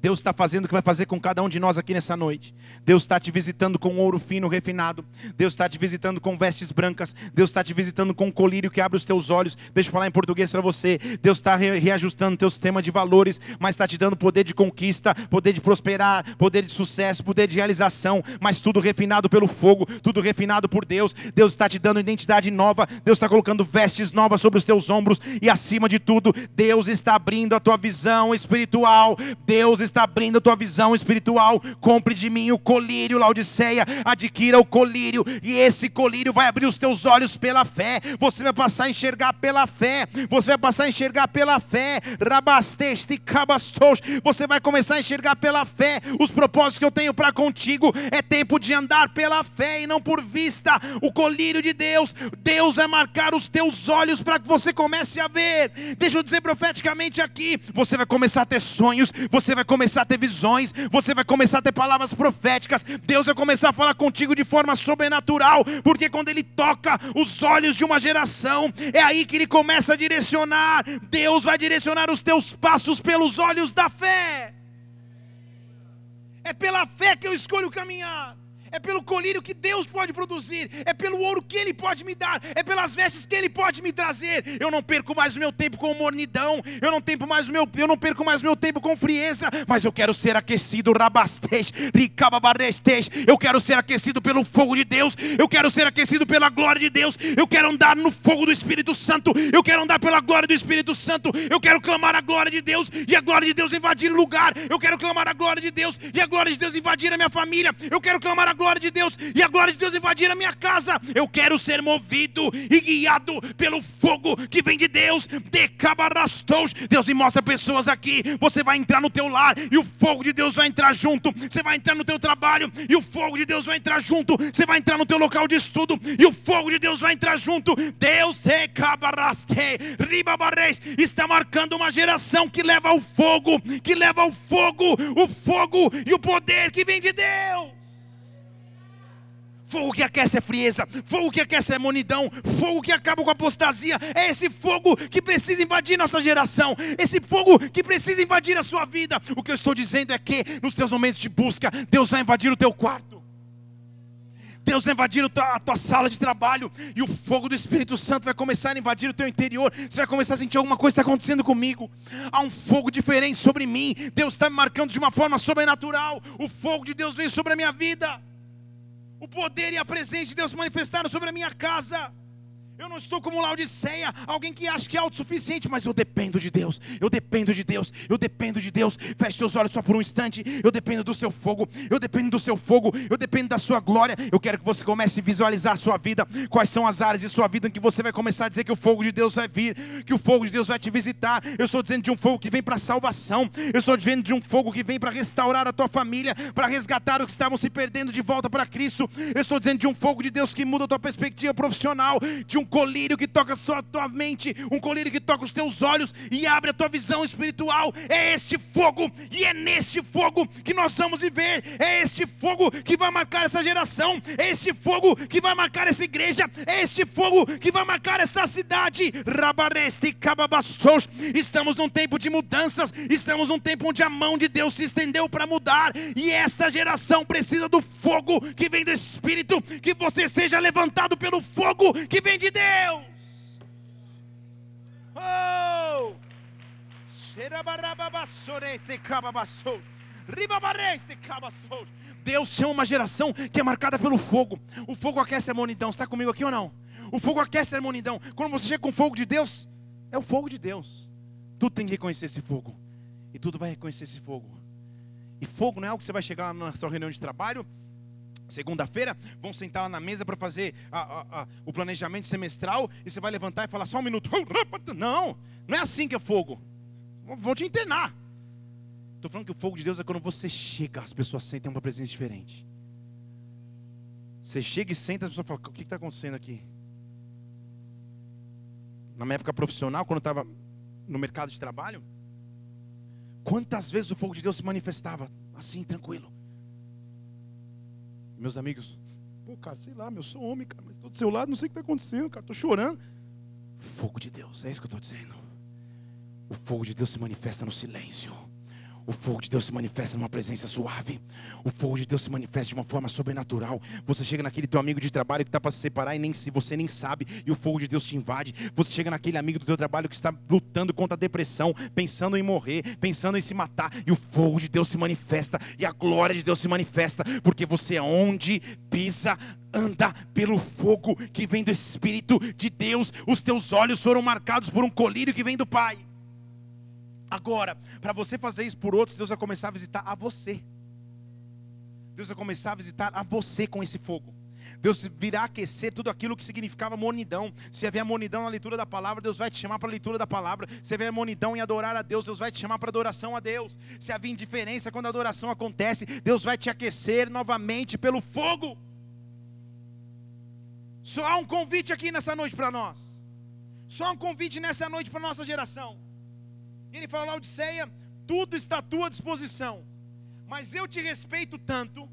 Deus está fazendo o que vai fazer com cada um de nós aqui nessa noite. Deus está te visitando com ouro fino refinado. Deus está te visitando com vestes brancas. Deus está te visitando com um colírio que abre os teus olhos. Deixa eu falar em português para você. Deus está reajustando teu sistema de valores, mas está te dando poder de conquista, poder de prosperar, poder de sucesso, poder de realização, mas tudo refinado pelo fogo, tudo refinado por Deus. Deus está te dando identidade nova. Deus está colocando vestes novas sobre os teus ombros e acima de tudo, Deus está abrindo a tua visão espiritual. Deus está está abrindo tua visão espiritual. Compre de mim o colírio, Laodiceia. Adquira o colírio, e esse colírio vai abrir os teus olhos pela fé. Você vai passar a enxergar pela fé. Você vai passar a enxergar pela fé. Rabasteste, cabastos. Você vai começar a enxergar pela fé. Os propósitos que eu tenho para contigo é tempo de andar pela fé e não por vista. O colírio de Deus, Deus vai marcar os teus olhos para que você comece a ver. Deixa eu dizer profeticamente aqui: você vai começar a ter sonhos, você vai começar começar a ter visões, você vai começar a ter palavras proféticas, Deus vai começar a falar contigo de forma sobrenatural, porque quando Ele toca os olhos de uma geração, é aí que Ele começa a direcionar. Deus vai direcionar os teus passos pelos olhos da fé. É pela fé que eu escolho caminhar é pelo colírio que Deus pode produzir, é pelo ouro que Ele pode me dar, é pelas vestes que Ele pode me trazer. Eu não perco mais o meu tempo com mornidão, eu não, tempo mais o meu, eu não perco mais o meu tempo com frieza, mas eu quero ser aquecido, rabastej, ricababarestej, eu quero ser aquecido pelo fogo de Deus, eu quero ser aquecido pela glória de Deus, eu quero andar no fogo do Espírito Santo, eu quero andar pela glória do Espírito Santo, eu quero clamar a glória de Deus e a glória de Deus invadir o lugar, eu quero clamar a glória de Deus e a glória de Deus invadir a minha família, eu quero clamar a glória glória de Deus e a glória de Deus invadir a minha casa. Eu quero ser movido e guiado pelo fogo que vem de Deus. Deus me mostra pessoas aqui. Você vai entrar no teu lar e o fogo de Deus vai entrar junto. Você vai entrar no teu trabalho e o fogo de Deus vai entrar junto. Você vai entrar no teu local de estudo e o fogo de Deus vai entrar junto. Deus está marcando uma geração que leva o fogo, que leva o fogo, o fogo e o poder que vem de Deus. Fogo que aquece a frieza, fogo que aquece a monidão, fogo que acaba com a apostasia. É esse fogo que precisa invadir nossa geração, esse fogo que precisa invadir a sua vida. O que eu estou dizendo é que nos teus momentos de busca, Deus vai invadir o teu quarto. Deus vai invadir a tua sala de trabalho e o fogo do Espírito Santo vai começar a invadir o teu interior. Você vai começar a sentir alguma coisa está acontecendo comigo. Há um fogo diferente sobre mim. Deus está me marcando de uma forma sobrenatural. O fogo de Deus vem sobre a minha vida. Poder e a presença de Deus manifestaram sobre a minha casa. Eu não estou como Laodiceia, alguém que acha que é autossuficiente, mas eu dependo de Deus. Eu dependo de Deus. Eu dependo de Deus. Feche seus olhos só por um instante. Eu dependo do seu fogo. Eu dependo do seu fogo. Eu dependo da sua glória. Eu quero que você comece a visualizar a sua vida. Quais são as áreas de sua vida em que você vai começar a dizer que o fogo de Deus vai vir, que o fogo de Deus vai te visitar. Eu estou dizendo de um fogo que vem para salvação. Eu estou dizendo de um fogo que vem para restaurar a tua família, para resgatar os que estavam se perdendo de volta para Cristo. Eu estou dizendo de um fogo de Deus que muda a tua perspectiva profissional, de um colírio que toca a tua, tua mente, um colírio que toca os teus olhos e abre a tua visão espiritual. É este fogo, e é neste fogo que nós vamos viver. É este fogo que vai marcar essa geração, é este fogo que vai marcar essa igreja, é este fogo que vai marcar essa cidade. Estamos num tempo de mudanças, estamos num tempo onde a mão de Deus se estendeu para mudar, e esta geração precisa do fogo que vem do Espírito, que você seja levantado pelo fogo que vem de Deus. Oh! Deus chama uma geração que é marcada pelo fogo. O fogo aquece a monidão. Está comigo aqui ou não? O fogo aquece a monidão. Quando você chega com o fogo de Deus, é o fogo de Deus. Tudo tem que reconhecer esse fogo. E tudo vai reconhecer esse fogo. E fogo não é algo que você vai chegar na sua reunião de trabalho Segunda-feira, vão sentar lá na mesa para fazer a, a, a, o planejamento semestral e você vai levantar e falar só um minuto. <laughs> Não, não é assim que é fogo. Vão te internar. Estou falando que o fogo de Deus é quando você chega, as pessoas sentem uma presença diferente. Você chega e senta, as pessoas falam: O que está acontecendo aqui? Na minha época profissional, quando eu estava no mercado de trabalho, quantas vezes o fogo de Deus se manifestava assim, tranquilo? Meus amigos, pô, cara, sei lá, meu, sou homem, cara, mas estou do seu lado, não sei o que está acontecendo, cara, estou chorando. Fogo de Deus, é isso que eu estou dizendo. O fogo de Deus se manifesta no silêncio. O fogo de Deus se manifesta numa presença suave. O fogo de Deus se manifesta de uma forma sobrenatural. Você chega naquele teu amigo de trabalho que está para se separar e nem se você nem sabe, e o fogo de Deus te invade. Você chega naquele amigo do teu trabalho que está lutando contra a depressão, pensando em morrer, pensando em se matar, e o fogo de Deus se manifesta e a glória de Deus se manifesta, porque você onde pisa anda pelo fogo que vem do Espírito de Deus. Os teus olhos foram marcados por um colírio que vem do Pai. Agora, para você fazer isso por outros, Deus vai começar a visitar a você. Deus vai começar a visitar a você com esse fogo. Deus virá aquecer tudo aquilo que significava monidão. Se haver monidão na leitura da palavra, Deus vai te chamar para a leitura da palavra. Se haver monidão em adorar a Deus, Deus vai te chamar para adoração a Deus. Se haver indiferença quando a adoração acontece, Deus vai te aquecer novamente pelo fogo. Só há um convite aqui nessa noite para nós. Só há um convite nessa noite para nossa geração. Ele fala, Laodiceia, tudo está à tua disposição, mas eu te respeito tanto,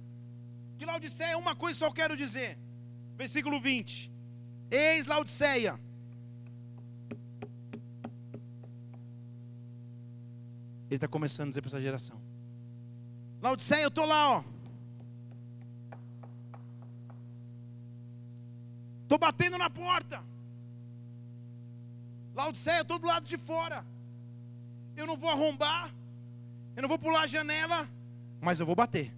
que Laodiceia, uma coisa só quero dizer, versículo 20: Eis Laodiceia, ele está começando a dizer para essa geração: Laodiceia, eu estou lá, ó. Estou batendo na porta. Laodiceia, estou do lado de fora eu não vou arrombar, eu não vou pular a janela, mas eu vou bater.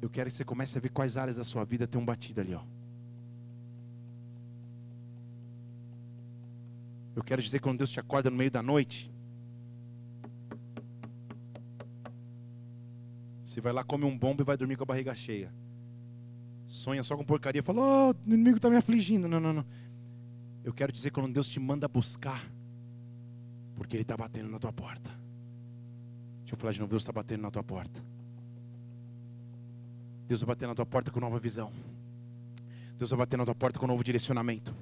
Eu quero que você comece a ver quais áreas da sua vida tem um batido ali, ó. Eu quero dizer que quando Deus te acorda no meio da noite, você vai lá, come um bombo e vai dormir com a barriga cheia sonha só com porcaria, fala, oh, o inimigo está me afligindo. Não, não, não. Eu quero dizer que quando Deus te manda buscar, porque Ele está batendo na tua porta. Deixa eu falar de novo, Deus está batendo na tua porta. Deus vai bater na tua porta com nova visão. Deus vai bater na tua porta com novo direcionamento.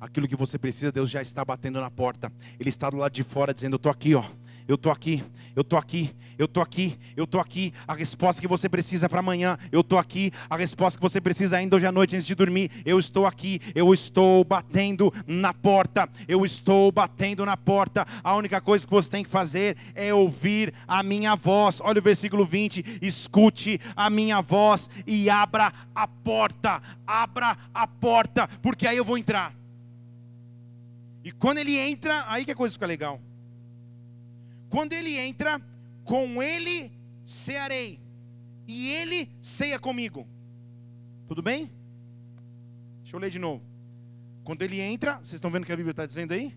Aquilo que você precisa, Deus já está batendo na porta. Ele está do lado de fora dizendo: Eu estou aqui, ó eu estou aqui, eu estou aqui, eu estou aqui, eu estou aqui. A resposta que você precisa para amanhã, eu estou aqui. A resposta que você precisa ainda hoje à noite antes de dormir, eu estou aqui. Eu estou batendo na porta, eu estou batendo na porta. A única coisa que você tem que fazer é ouvir a minha voz. Olha o versículo 20: escute a minha voz e abra a porta, abra a porta, porque aí eu vou entrar. E quando ele entra, aí que a coisa fica legal. Quando ele entra, com ele cearei. e ele ceia comigo. Tudo bem? Deixa eu ler de novo. Quando ele entra, vocês estão vendo o que a Bíblia está dizendo aí?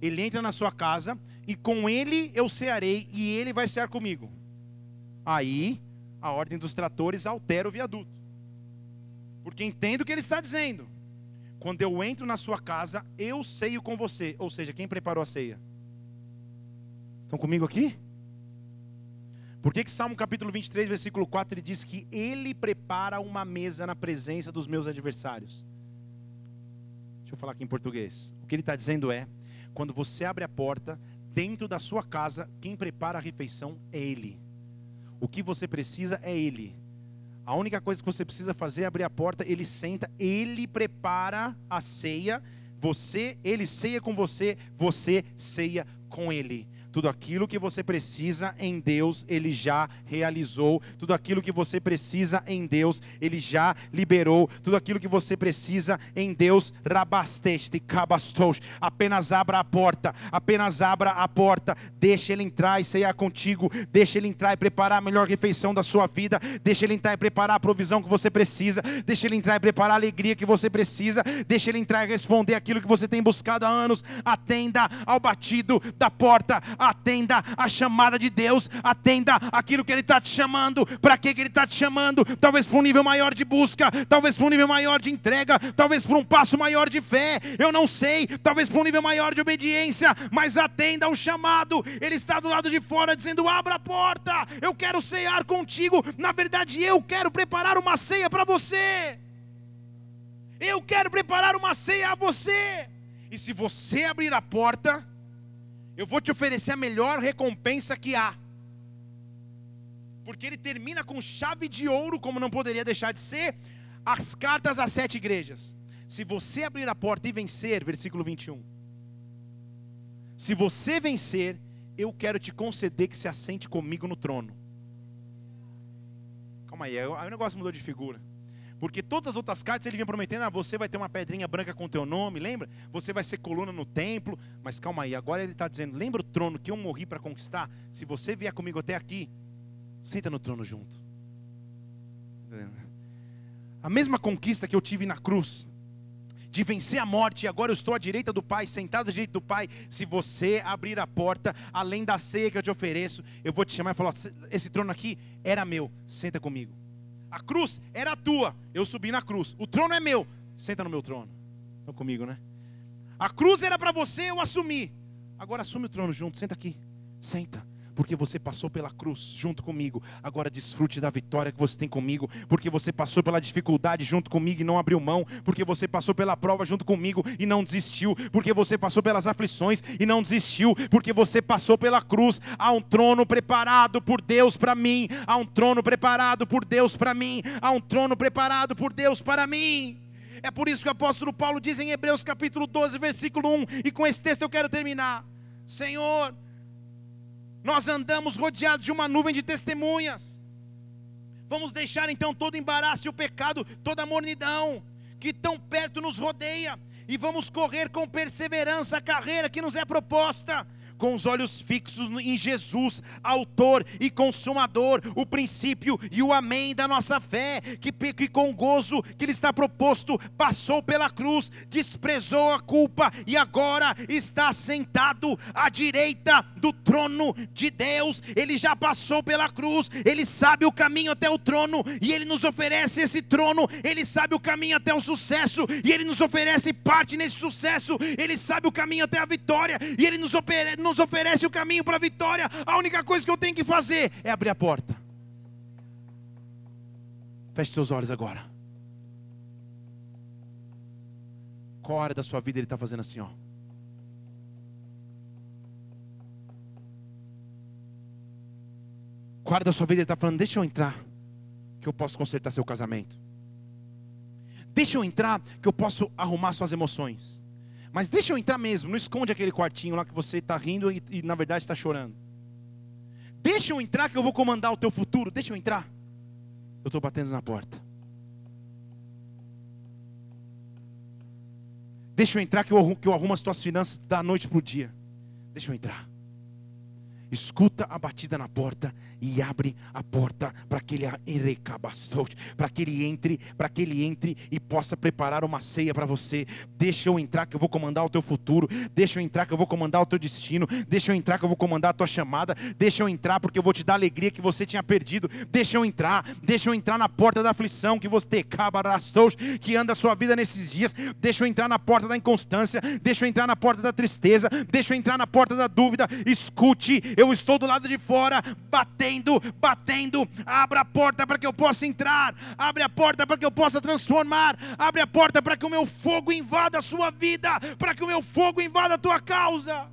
Ele entra na sua casa e com ele eu cearei e ele vai cear comigo. Aí a ordem dos tratores altera o viaduto. Porque entendo o que ele está dizendo. Quando eu entro na sua casa, eu ceio com você. Ou seja, quem preparou a ceia? Estão comigo aqui? Por que, que Salmo capítulo 23, versículo 4, ele diz que ele prepara uma mesa na presença dos meus adversários? Deixa eu falar aqui em português. O que ele está dizendo é: quando você abre a porta, dentro da sua casa, quem prepara a refeição é ele. O que você precisa é ele. A única coisa que você precisa fazer é abrir a porta, ele senta, ele prepara a ceia, você, ele ceia com você, você ceia com ele. Tudo aquilo que você precisa em Deus, Ele já realizou. Tudo aquilo que você precisa em Deus, Ele já liberou. Tudo aquilo que você precisa em Deus, rabasteste, cabastos. Apenas abra a porta, apenas abra a porta. Deixa Ele entrar e cear contigo. Deixa Ele entrar e preparar a melhor refeição da sua vida. Deixa Ele entrar e preparar a provisão que você precisa. Deixa Ele entrar e preparar a alegria que você precisa. Deixa Ele entrar e responder aquilo que você tem buscado há anos. Atenda ao batido da porta atenda a chamada de Deus, atenda aquilo que Ele está te chamando, para que, Ele está te chamando, talvez para um nível maior de busca, talvez para um nível maior de entrega, talvez para um passo maior de fé, eu não sei, talvez para um nível maior de obediência, mas atenda ao chamado, Ele está do lado de fora dizendo: abra a porta, eu quero cear contigo, na verdade eu quero preparar uma ceia para você. Eu quero preparar uma ceia a você. E se você abrir a porta, eu vou te oferecer a melhor recompensa que há. Porque ele termina com chave de ouro, como não poderia deixar de ser, as cartas às sete igrejas. Se você abrir a porta e vencer, versículo 21. Se você vencer, eu quero te conceder que se assente comigo no trono. Calma aí, aí o negócio mudou de figura. Porque todas as outras cartas ele vinha prometendo: ah, você vai ter uma pedrinha branca com teu nome, lembra? Você vai ser coluna no templo. Mas calma aí, agora ele está dizendo: lembra o trono que eu morri para conquistar? Se você vier comigo até aqui, senta no trono junto. A mesma conquista que eu tive na cruz, de vencer a morte, e agora eu estou à direita do Pai, sentado à direita do Pai. Se você abrir a porta, além da ceia que eu te ofereço, eu vou te chamar e falar: esse trono aqui era meu, senta comigo. A cruz era tua, eu subi na cruz. O trono é meu, senta no meu trono. Estão comigo, né? A cruz era para você, eu assumi. Agora assume o trono junto, senta aqui. Senta porque você passou pela cruz junto comigo. Agora desfrute da vitória que você tem comigo, porque você passou pela dificuldade junto comigo e não abriu mão, porque você passou pela prova junto comigo e não desistiu, porque você passou pelas aflições e não desistiu, porque você passou pela cruz. Há um trono preparado por Deus para mim, há um trono preparado por Deus para mim, há um trono preparado por Deus para mim. É por isso que o apóstolo Paulo diz em Hebreus capítulo 12, versículo 1, e com esse texto eu quero terminar. Senhor, nós andamos rodeados de uma nuvem de testemunhas. Vamos deixar então todo embaraço e o pecado, toda a mornidão que tão perto nos rodeia, e vamos correr com perseverança a carreira que nos é proposta com os olhos fixos em Jesus, autor e consumador, o princípio e o amém da nossa fé, que, que com gozo que lhe está proposto, passou pela cruz, desprezou a culpa e agora está sentado à direita do trono de Deus. Ele já passou pela cruz, ele sabe o caminho até o trono e ele nos oferece esse trono, ele sabe o caminho até o sucesso e ele nos oferece parte nesse sucesso, ele sabe o caminho até a vitória e ele nos oferece nos oferece o caminho para a vitória. A única coisa que eu tenho que fazer é abrir a porta. Feche seus olhos agora. Qual hora da sua vida ele está fazendo assim, ó? Qual hora da sua vida ele está falando, deixa eu entrar, que eu posso consertar seu casamento. Deixa eu entrar, que eu posso arrumar suas emoções. Mas deixa eu entrar mesmo, não esconde aquele quartinho lá que você está rindo e, e na verdade está chorando. Deixa eu entrar que eu vou comandar o teu futuro. Deixa eu entrar. Eu estou batendo na porta. Deixa eu entrar que eu, que eu arrumo as tuas finanças da noite para o dia. Deixa eu entrar. Escuta a batida na porta e abre a porta para que ele para que ele entre, para que ele entre e possa preparar uma ceia para você. Deixa eu entrar que eu vou comandar o teu futuro. Deixa eu entrar que eu vou comandar o teu destino. Deixa eu entrar que eu vou comandar a tua chamada. Deixa eu entrar porque eu vou te dar alegria que você tinha perdido. Deixa eu entrar. Deixa eu entrar na porta da aflição que você que anda a sua vida nesses dias. Deixa eu entrar na porta da inconstância. Deixa eu entrar na porta da tristeza. Deixa eu entrar na porta da dúvida. Escute, eu estou do lado de fora batendo batendo. Abra a porta para que eu possa entrar. Abre a porta para que eu possa transformar. Abre a porta para que o meu fogo invada a sua vida, para que o meu fogo invada a tua causa.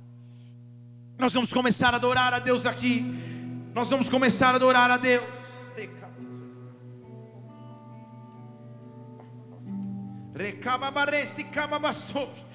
Nós vamos começar a adorar a Deus aqui. Nós vamos começar a adorar a Deus. Recababareste, cababastos.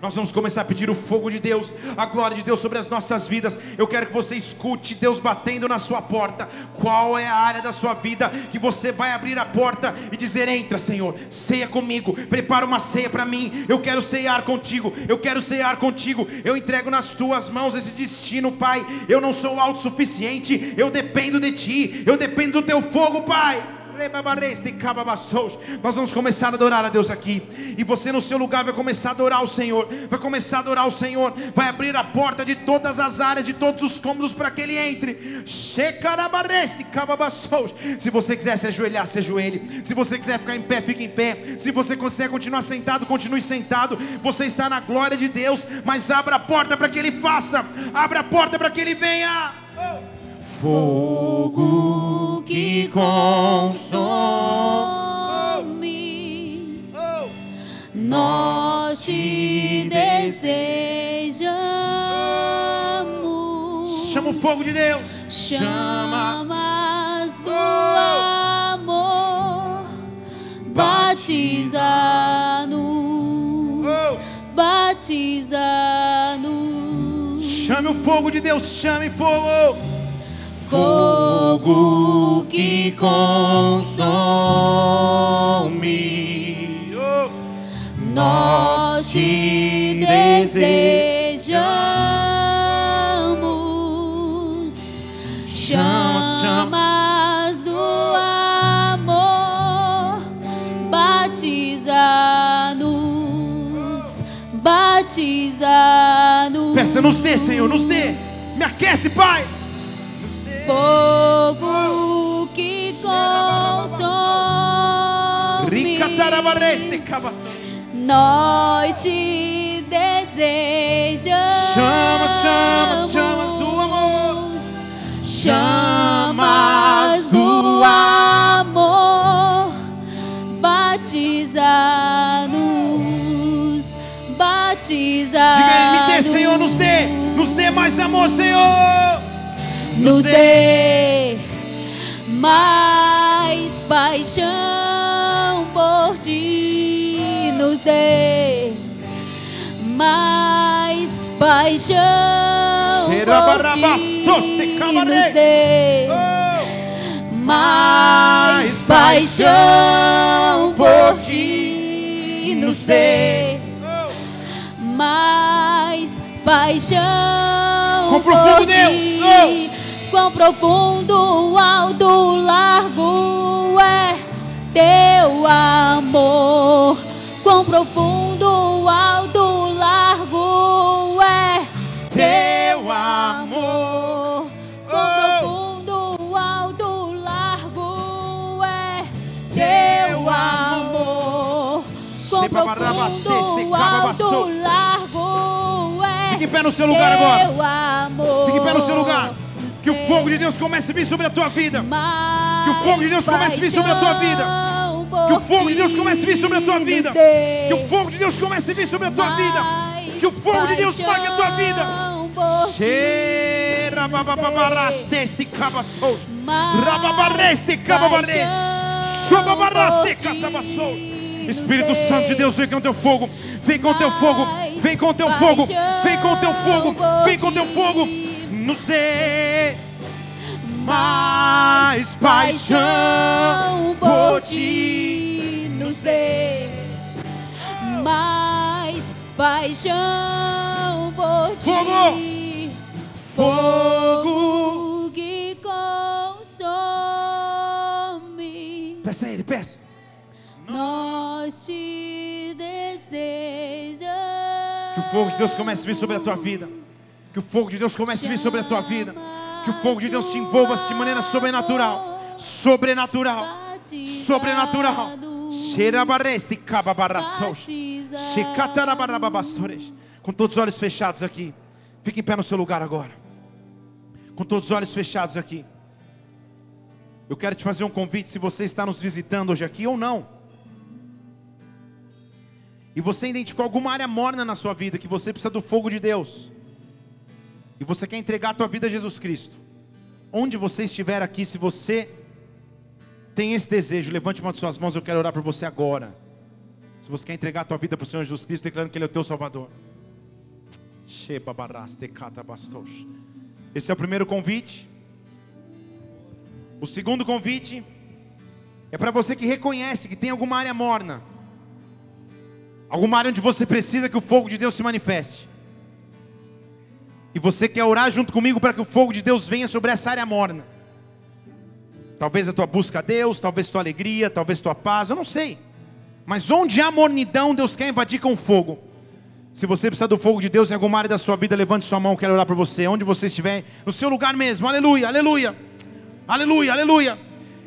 Nós vamos começar a pedir o fogo de Deus, a glória de Deus sobre as nossas vidas. Eu quero que você escute Deus batendo na sua porta. Qual é a área da sua vida que você vai abrir a porta e dizer: Entra, Senhor, ceia comigo, prepara uma ceia para mim. Eu quero ceiar contigo, eu quero ceiar contigo. Eu entrego nas tuas mãos esse destino, Pai. Eu não sou autossuficiente, eu dependo de Ti, eu dependo do Teu fogo, Pai. Nós vamos começar a adorar a Deus aqui. E você no seu lugar vai começar a adorar o Senhor. Vai começar a adorar o Senhor. Vai abrir a porta de todas as áreas, de todos os cômodos para que ele entre. Se você quiser se ajoelhar, se ajoelhe. Se você quiser ficar em pé, fique em pé. Se você conseguir continuar sentado, continue sentado. Você está na glória de Deus, mas abra a porta para que ele faça. Abra a porta para que ele venha. Oh fogo que consome. Nós te desejamos. Chama o fogo de Deus. Chamas do amor. Batiza-nos. Batiza-nos. Chame o fogo de Deus. Chame fogo fogo que consome. Nós te desejamos. Chamas do amor, batiza-nos, batiza-nos. Peça, nos dê, Senhor, nos dê. Me aquece, Pai fogo que consome. Nós te desejamos. Chamas, chamas, chamas do amor. Chamas do amor. Batiza-nos. Batiza-nos. Diga, me dê, Senhor, nos dê. Nos dê mais amor, Senhor nos dê mais paixão por ti, nos dê mais paixão por ti, nos dê mais paixão por ti, nos dê. mais paixão com profundo Deus. Oh quão profundo, alto, largo é teu amor. Quão profundo, alto, largo é teu amor. Quão profundo, alto, largo é teu amor. Quão profundo, alto, largo é. Fique em pé no seu lugar agora. Fique em pé no seu lugar. Que o fogo de Deus comece a vir sobre a tua vida. Que o fogo de Deus comece a vir sobre a tua vida. Que o fogo de Deus comece a vir sobre a tua vida. Que o fogo de Deus comece a vir sobre a tua vida. Que o fogo de Deus marque a tua vida. Rababaraste cabastou. Rababareste cababare. Chobabaraste catabastou. Espírito Santo de Deus, vem com o teu fogo. Vem com o teu fogo. Vem com o teu fogo. Vem com o teu fogo. Vem com o teu fogo nos dê mais paixão por ti, nos dê mais paixão por ti. Fogo! Fogo. que consome. Peça a Ele, peça. Nós te desejamos. Que o fogo de Deus comece a vir sobre a tua vida. Que o fogo de Deus comece a vir sobre a tua vida. Que o fogo de Deus te envolva de maneira sobrenatural. Sobrenatural. Sobrenatural. Com todos os olhos fechados aqui. Fique em pé no seu lugar agora. Com todos os olhos fechados aqui. Eu quero te fazer um convite se você está nos visitando hoje aqui ou não. E você identificou alguma área morna na sua vida que você precisa do fogo de Deus. E você quer entregar a tua vida a Jesus Cristo. Onde você estiver aqui, se você tem esse desejo, levante uma de suas mãos, eu quero orar por você agora. Se você quer entregar a tua vida para o Senhor Jesus Cristo, declarando que Ele é o teu Salvador. Esse é o primeiro convite. O segundo convite é para você que reconhece que tem alguma área morna, alguma área onde você precisa que o fogo de Deus se manifeste. E você quer orar junto comigo para que o fogo de Deus venha sobre essa área morna. Talvez a tua busca a Deus, talvez tua alegria, talvez tua paz, eu não sei. Mas onde há mornidão, Deus quer invadir com fogo. Se você precisar do fogo de Deus em alguma área da sua vida, levante sua mão, quero orar por você. Onde você estiver, no seu lugar mesmo. Aleluia, aleluia. Aleluia, aleluia.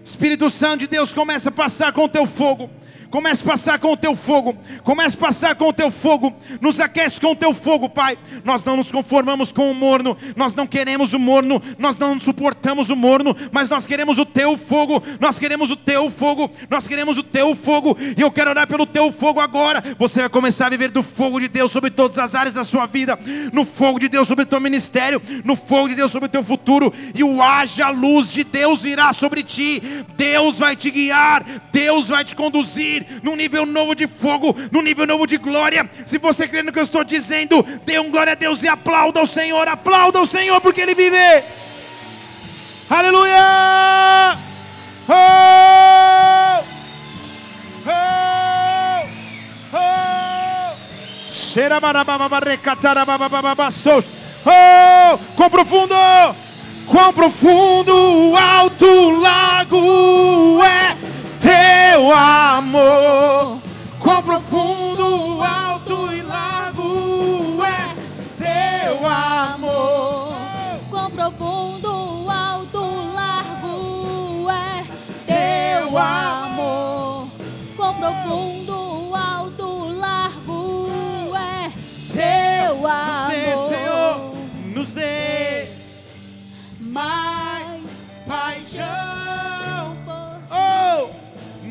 Espírito Santo de Deus, começa a passar com o teu fogo. Comece a passar com o teu fogo. Comece a passar com o teu fogo. Nos aquece com o teu fogo, Pai. Nós não nos conformamos com o morno. Nós não queremos o morno. Nós não suportamos o morno. Mas nós queremos o teu fogo. Nós queremos o teu fogo. Nós queremos o teu fogo. E eu quero orar pelo teu fogo agora. Você vai começar a viver do fogo de Deus sobre todas as áreas da sua vida. No fogo de Deus sobre o teu ministério. No fogo de Deus sobre o teu futuro. E o haja luz de Deus virá sobre ti. Deus vai te guiar. Deus vai te conduzir num nível novo de fogo, num nível novo de glória. Se você crê no que eu estou dizendo, dê um glória a Deus e aplauda o Senhor, aplauda o Senhor porque Ele vive. Aleluia! Oh! Oh! Oh! Oh! Com profundo! Quão profundo o alto lago é teu amor. Quão profundo, alto e largo é teu amor. Quão profundo, alto, largo é teu amor. Quão profundo, alto, largo é teu Nos dê, Senhor, amor. nos dê Mais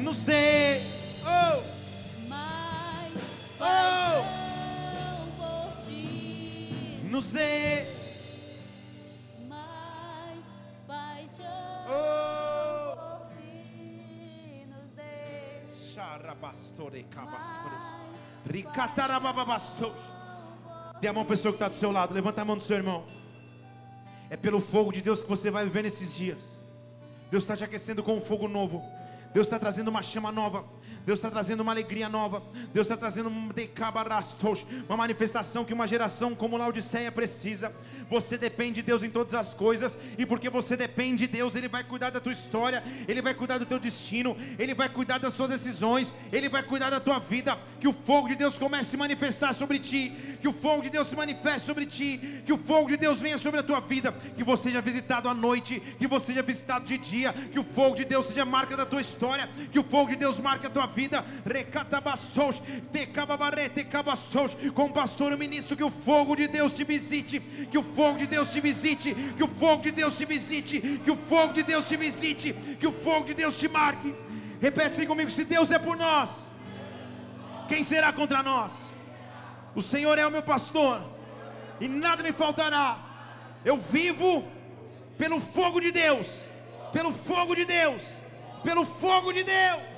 nos dê. Oh, mais Oh. paixão por ti. nos dê. Mais paixão Oh. por ti. Nos dê Charabastore, cabastore. mais Ricatarabababastos. Dê a mão pessoa que está do seu lado. Levanta a mão do seu irmão. É pelo fogo de Deus que você vai viver nesses dias. Deus está te aquecendo com um fogo novo. Deus está trazendo uma chama nova. Deus está trazendo uma alegria nova. Deus está trazendo um uma manifestação que uma geração como Laodiceia precisa. Você depende de Deus em todas as coisas. E porque você depende de Deus, Ele vai cuidar da tua história. Ele vai cuidar do teu destino. Ele vai cuidar das tuas decisões. Ele vai cuidar da tua vida. Que o fogo de Deus comece a se manifestar sobre ti. Que o fogo de Deus se manifeste sobre ti. Que o fogo de Deus venha sobre a tua vida. Que você seja visitado à noite. Que você seja visitado de dia. Que o fogo de Deus seja marca da tua história. Que o fogo de Deus marque a tua vida. Recatabastos, tecababaré, tecabastos. Com pastor o ministro, que o fogo de Deus te visite. Que o fogo de Deus te visite. Que o fogo de Deus te visite. Que o fogo de Deus te visite. Que o fogo de Deus te marque. Repete assim comigo: se Deus é por nós, quem será contra nós? O Senhor é o meu pastor, e nada me faltará. Eu vivo pelo fogo de Deus, pelo fogo de Deus, pelo fogo de Deus.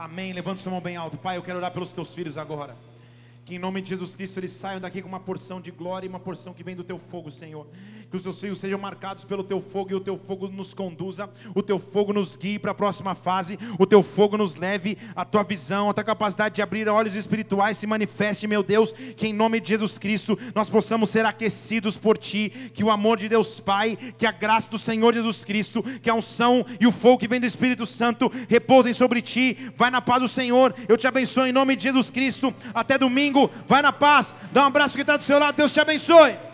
Amém. Levanta sua mão bem alto. Pai, eu quero orar pelos teus filhos agora. Que em nome de Jesus Cristo eles saiam daqui com uma porção de glória e uma porção que vem do teu fogo, Senhor. Que os teus filhos sejam marcados pelo teu fogo e o teu fogo nos conduza, o teu fogo nos guie para a próxima fase, o teu fogo nos leve a tua visão, a tua capacidade de abrir olhos espirituais se manifeste, meu Deus. Que em nome de Jesus Cristo nós possamos ser aquecidos por ti, que o amor de Deus Pai, que a graça do Senhor Jesus Cristo, que a unção e o fogo que vem do Espírito Santo repousem sobre ti. Vai na paz do Senhor. Eu te abençoo em nome de Jesus Cristo. Até domingo. Vai na paz. Dá um abraço que está do seu lado. Deus te abençoe.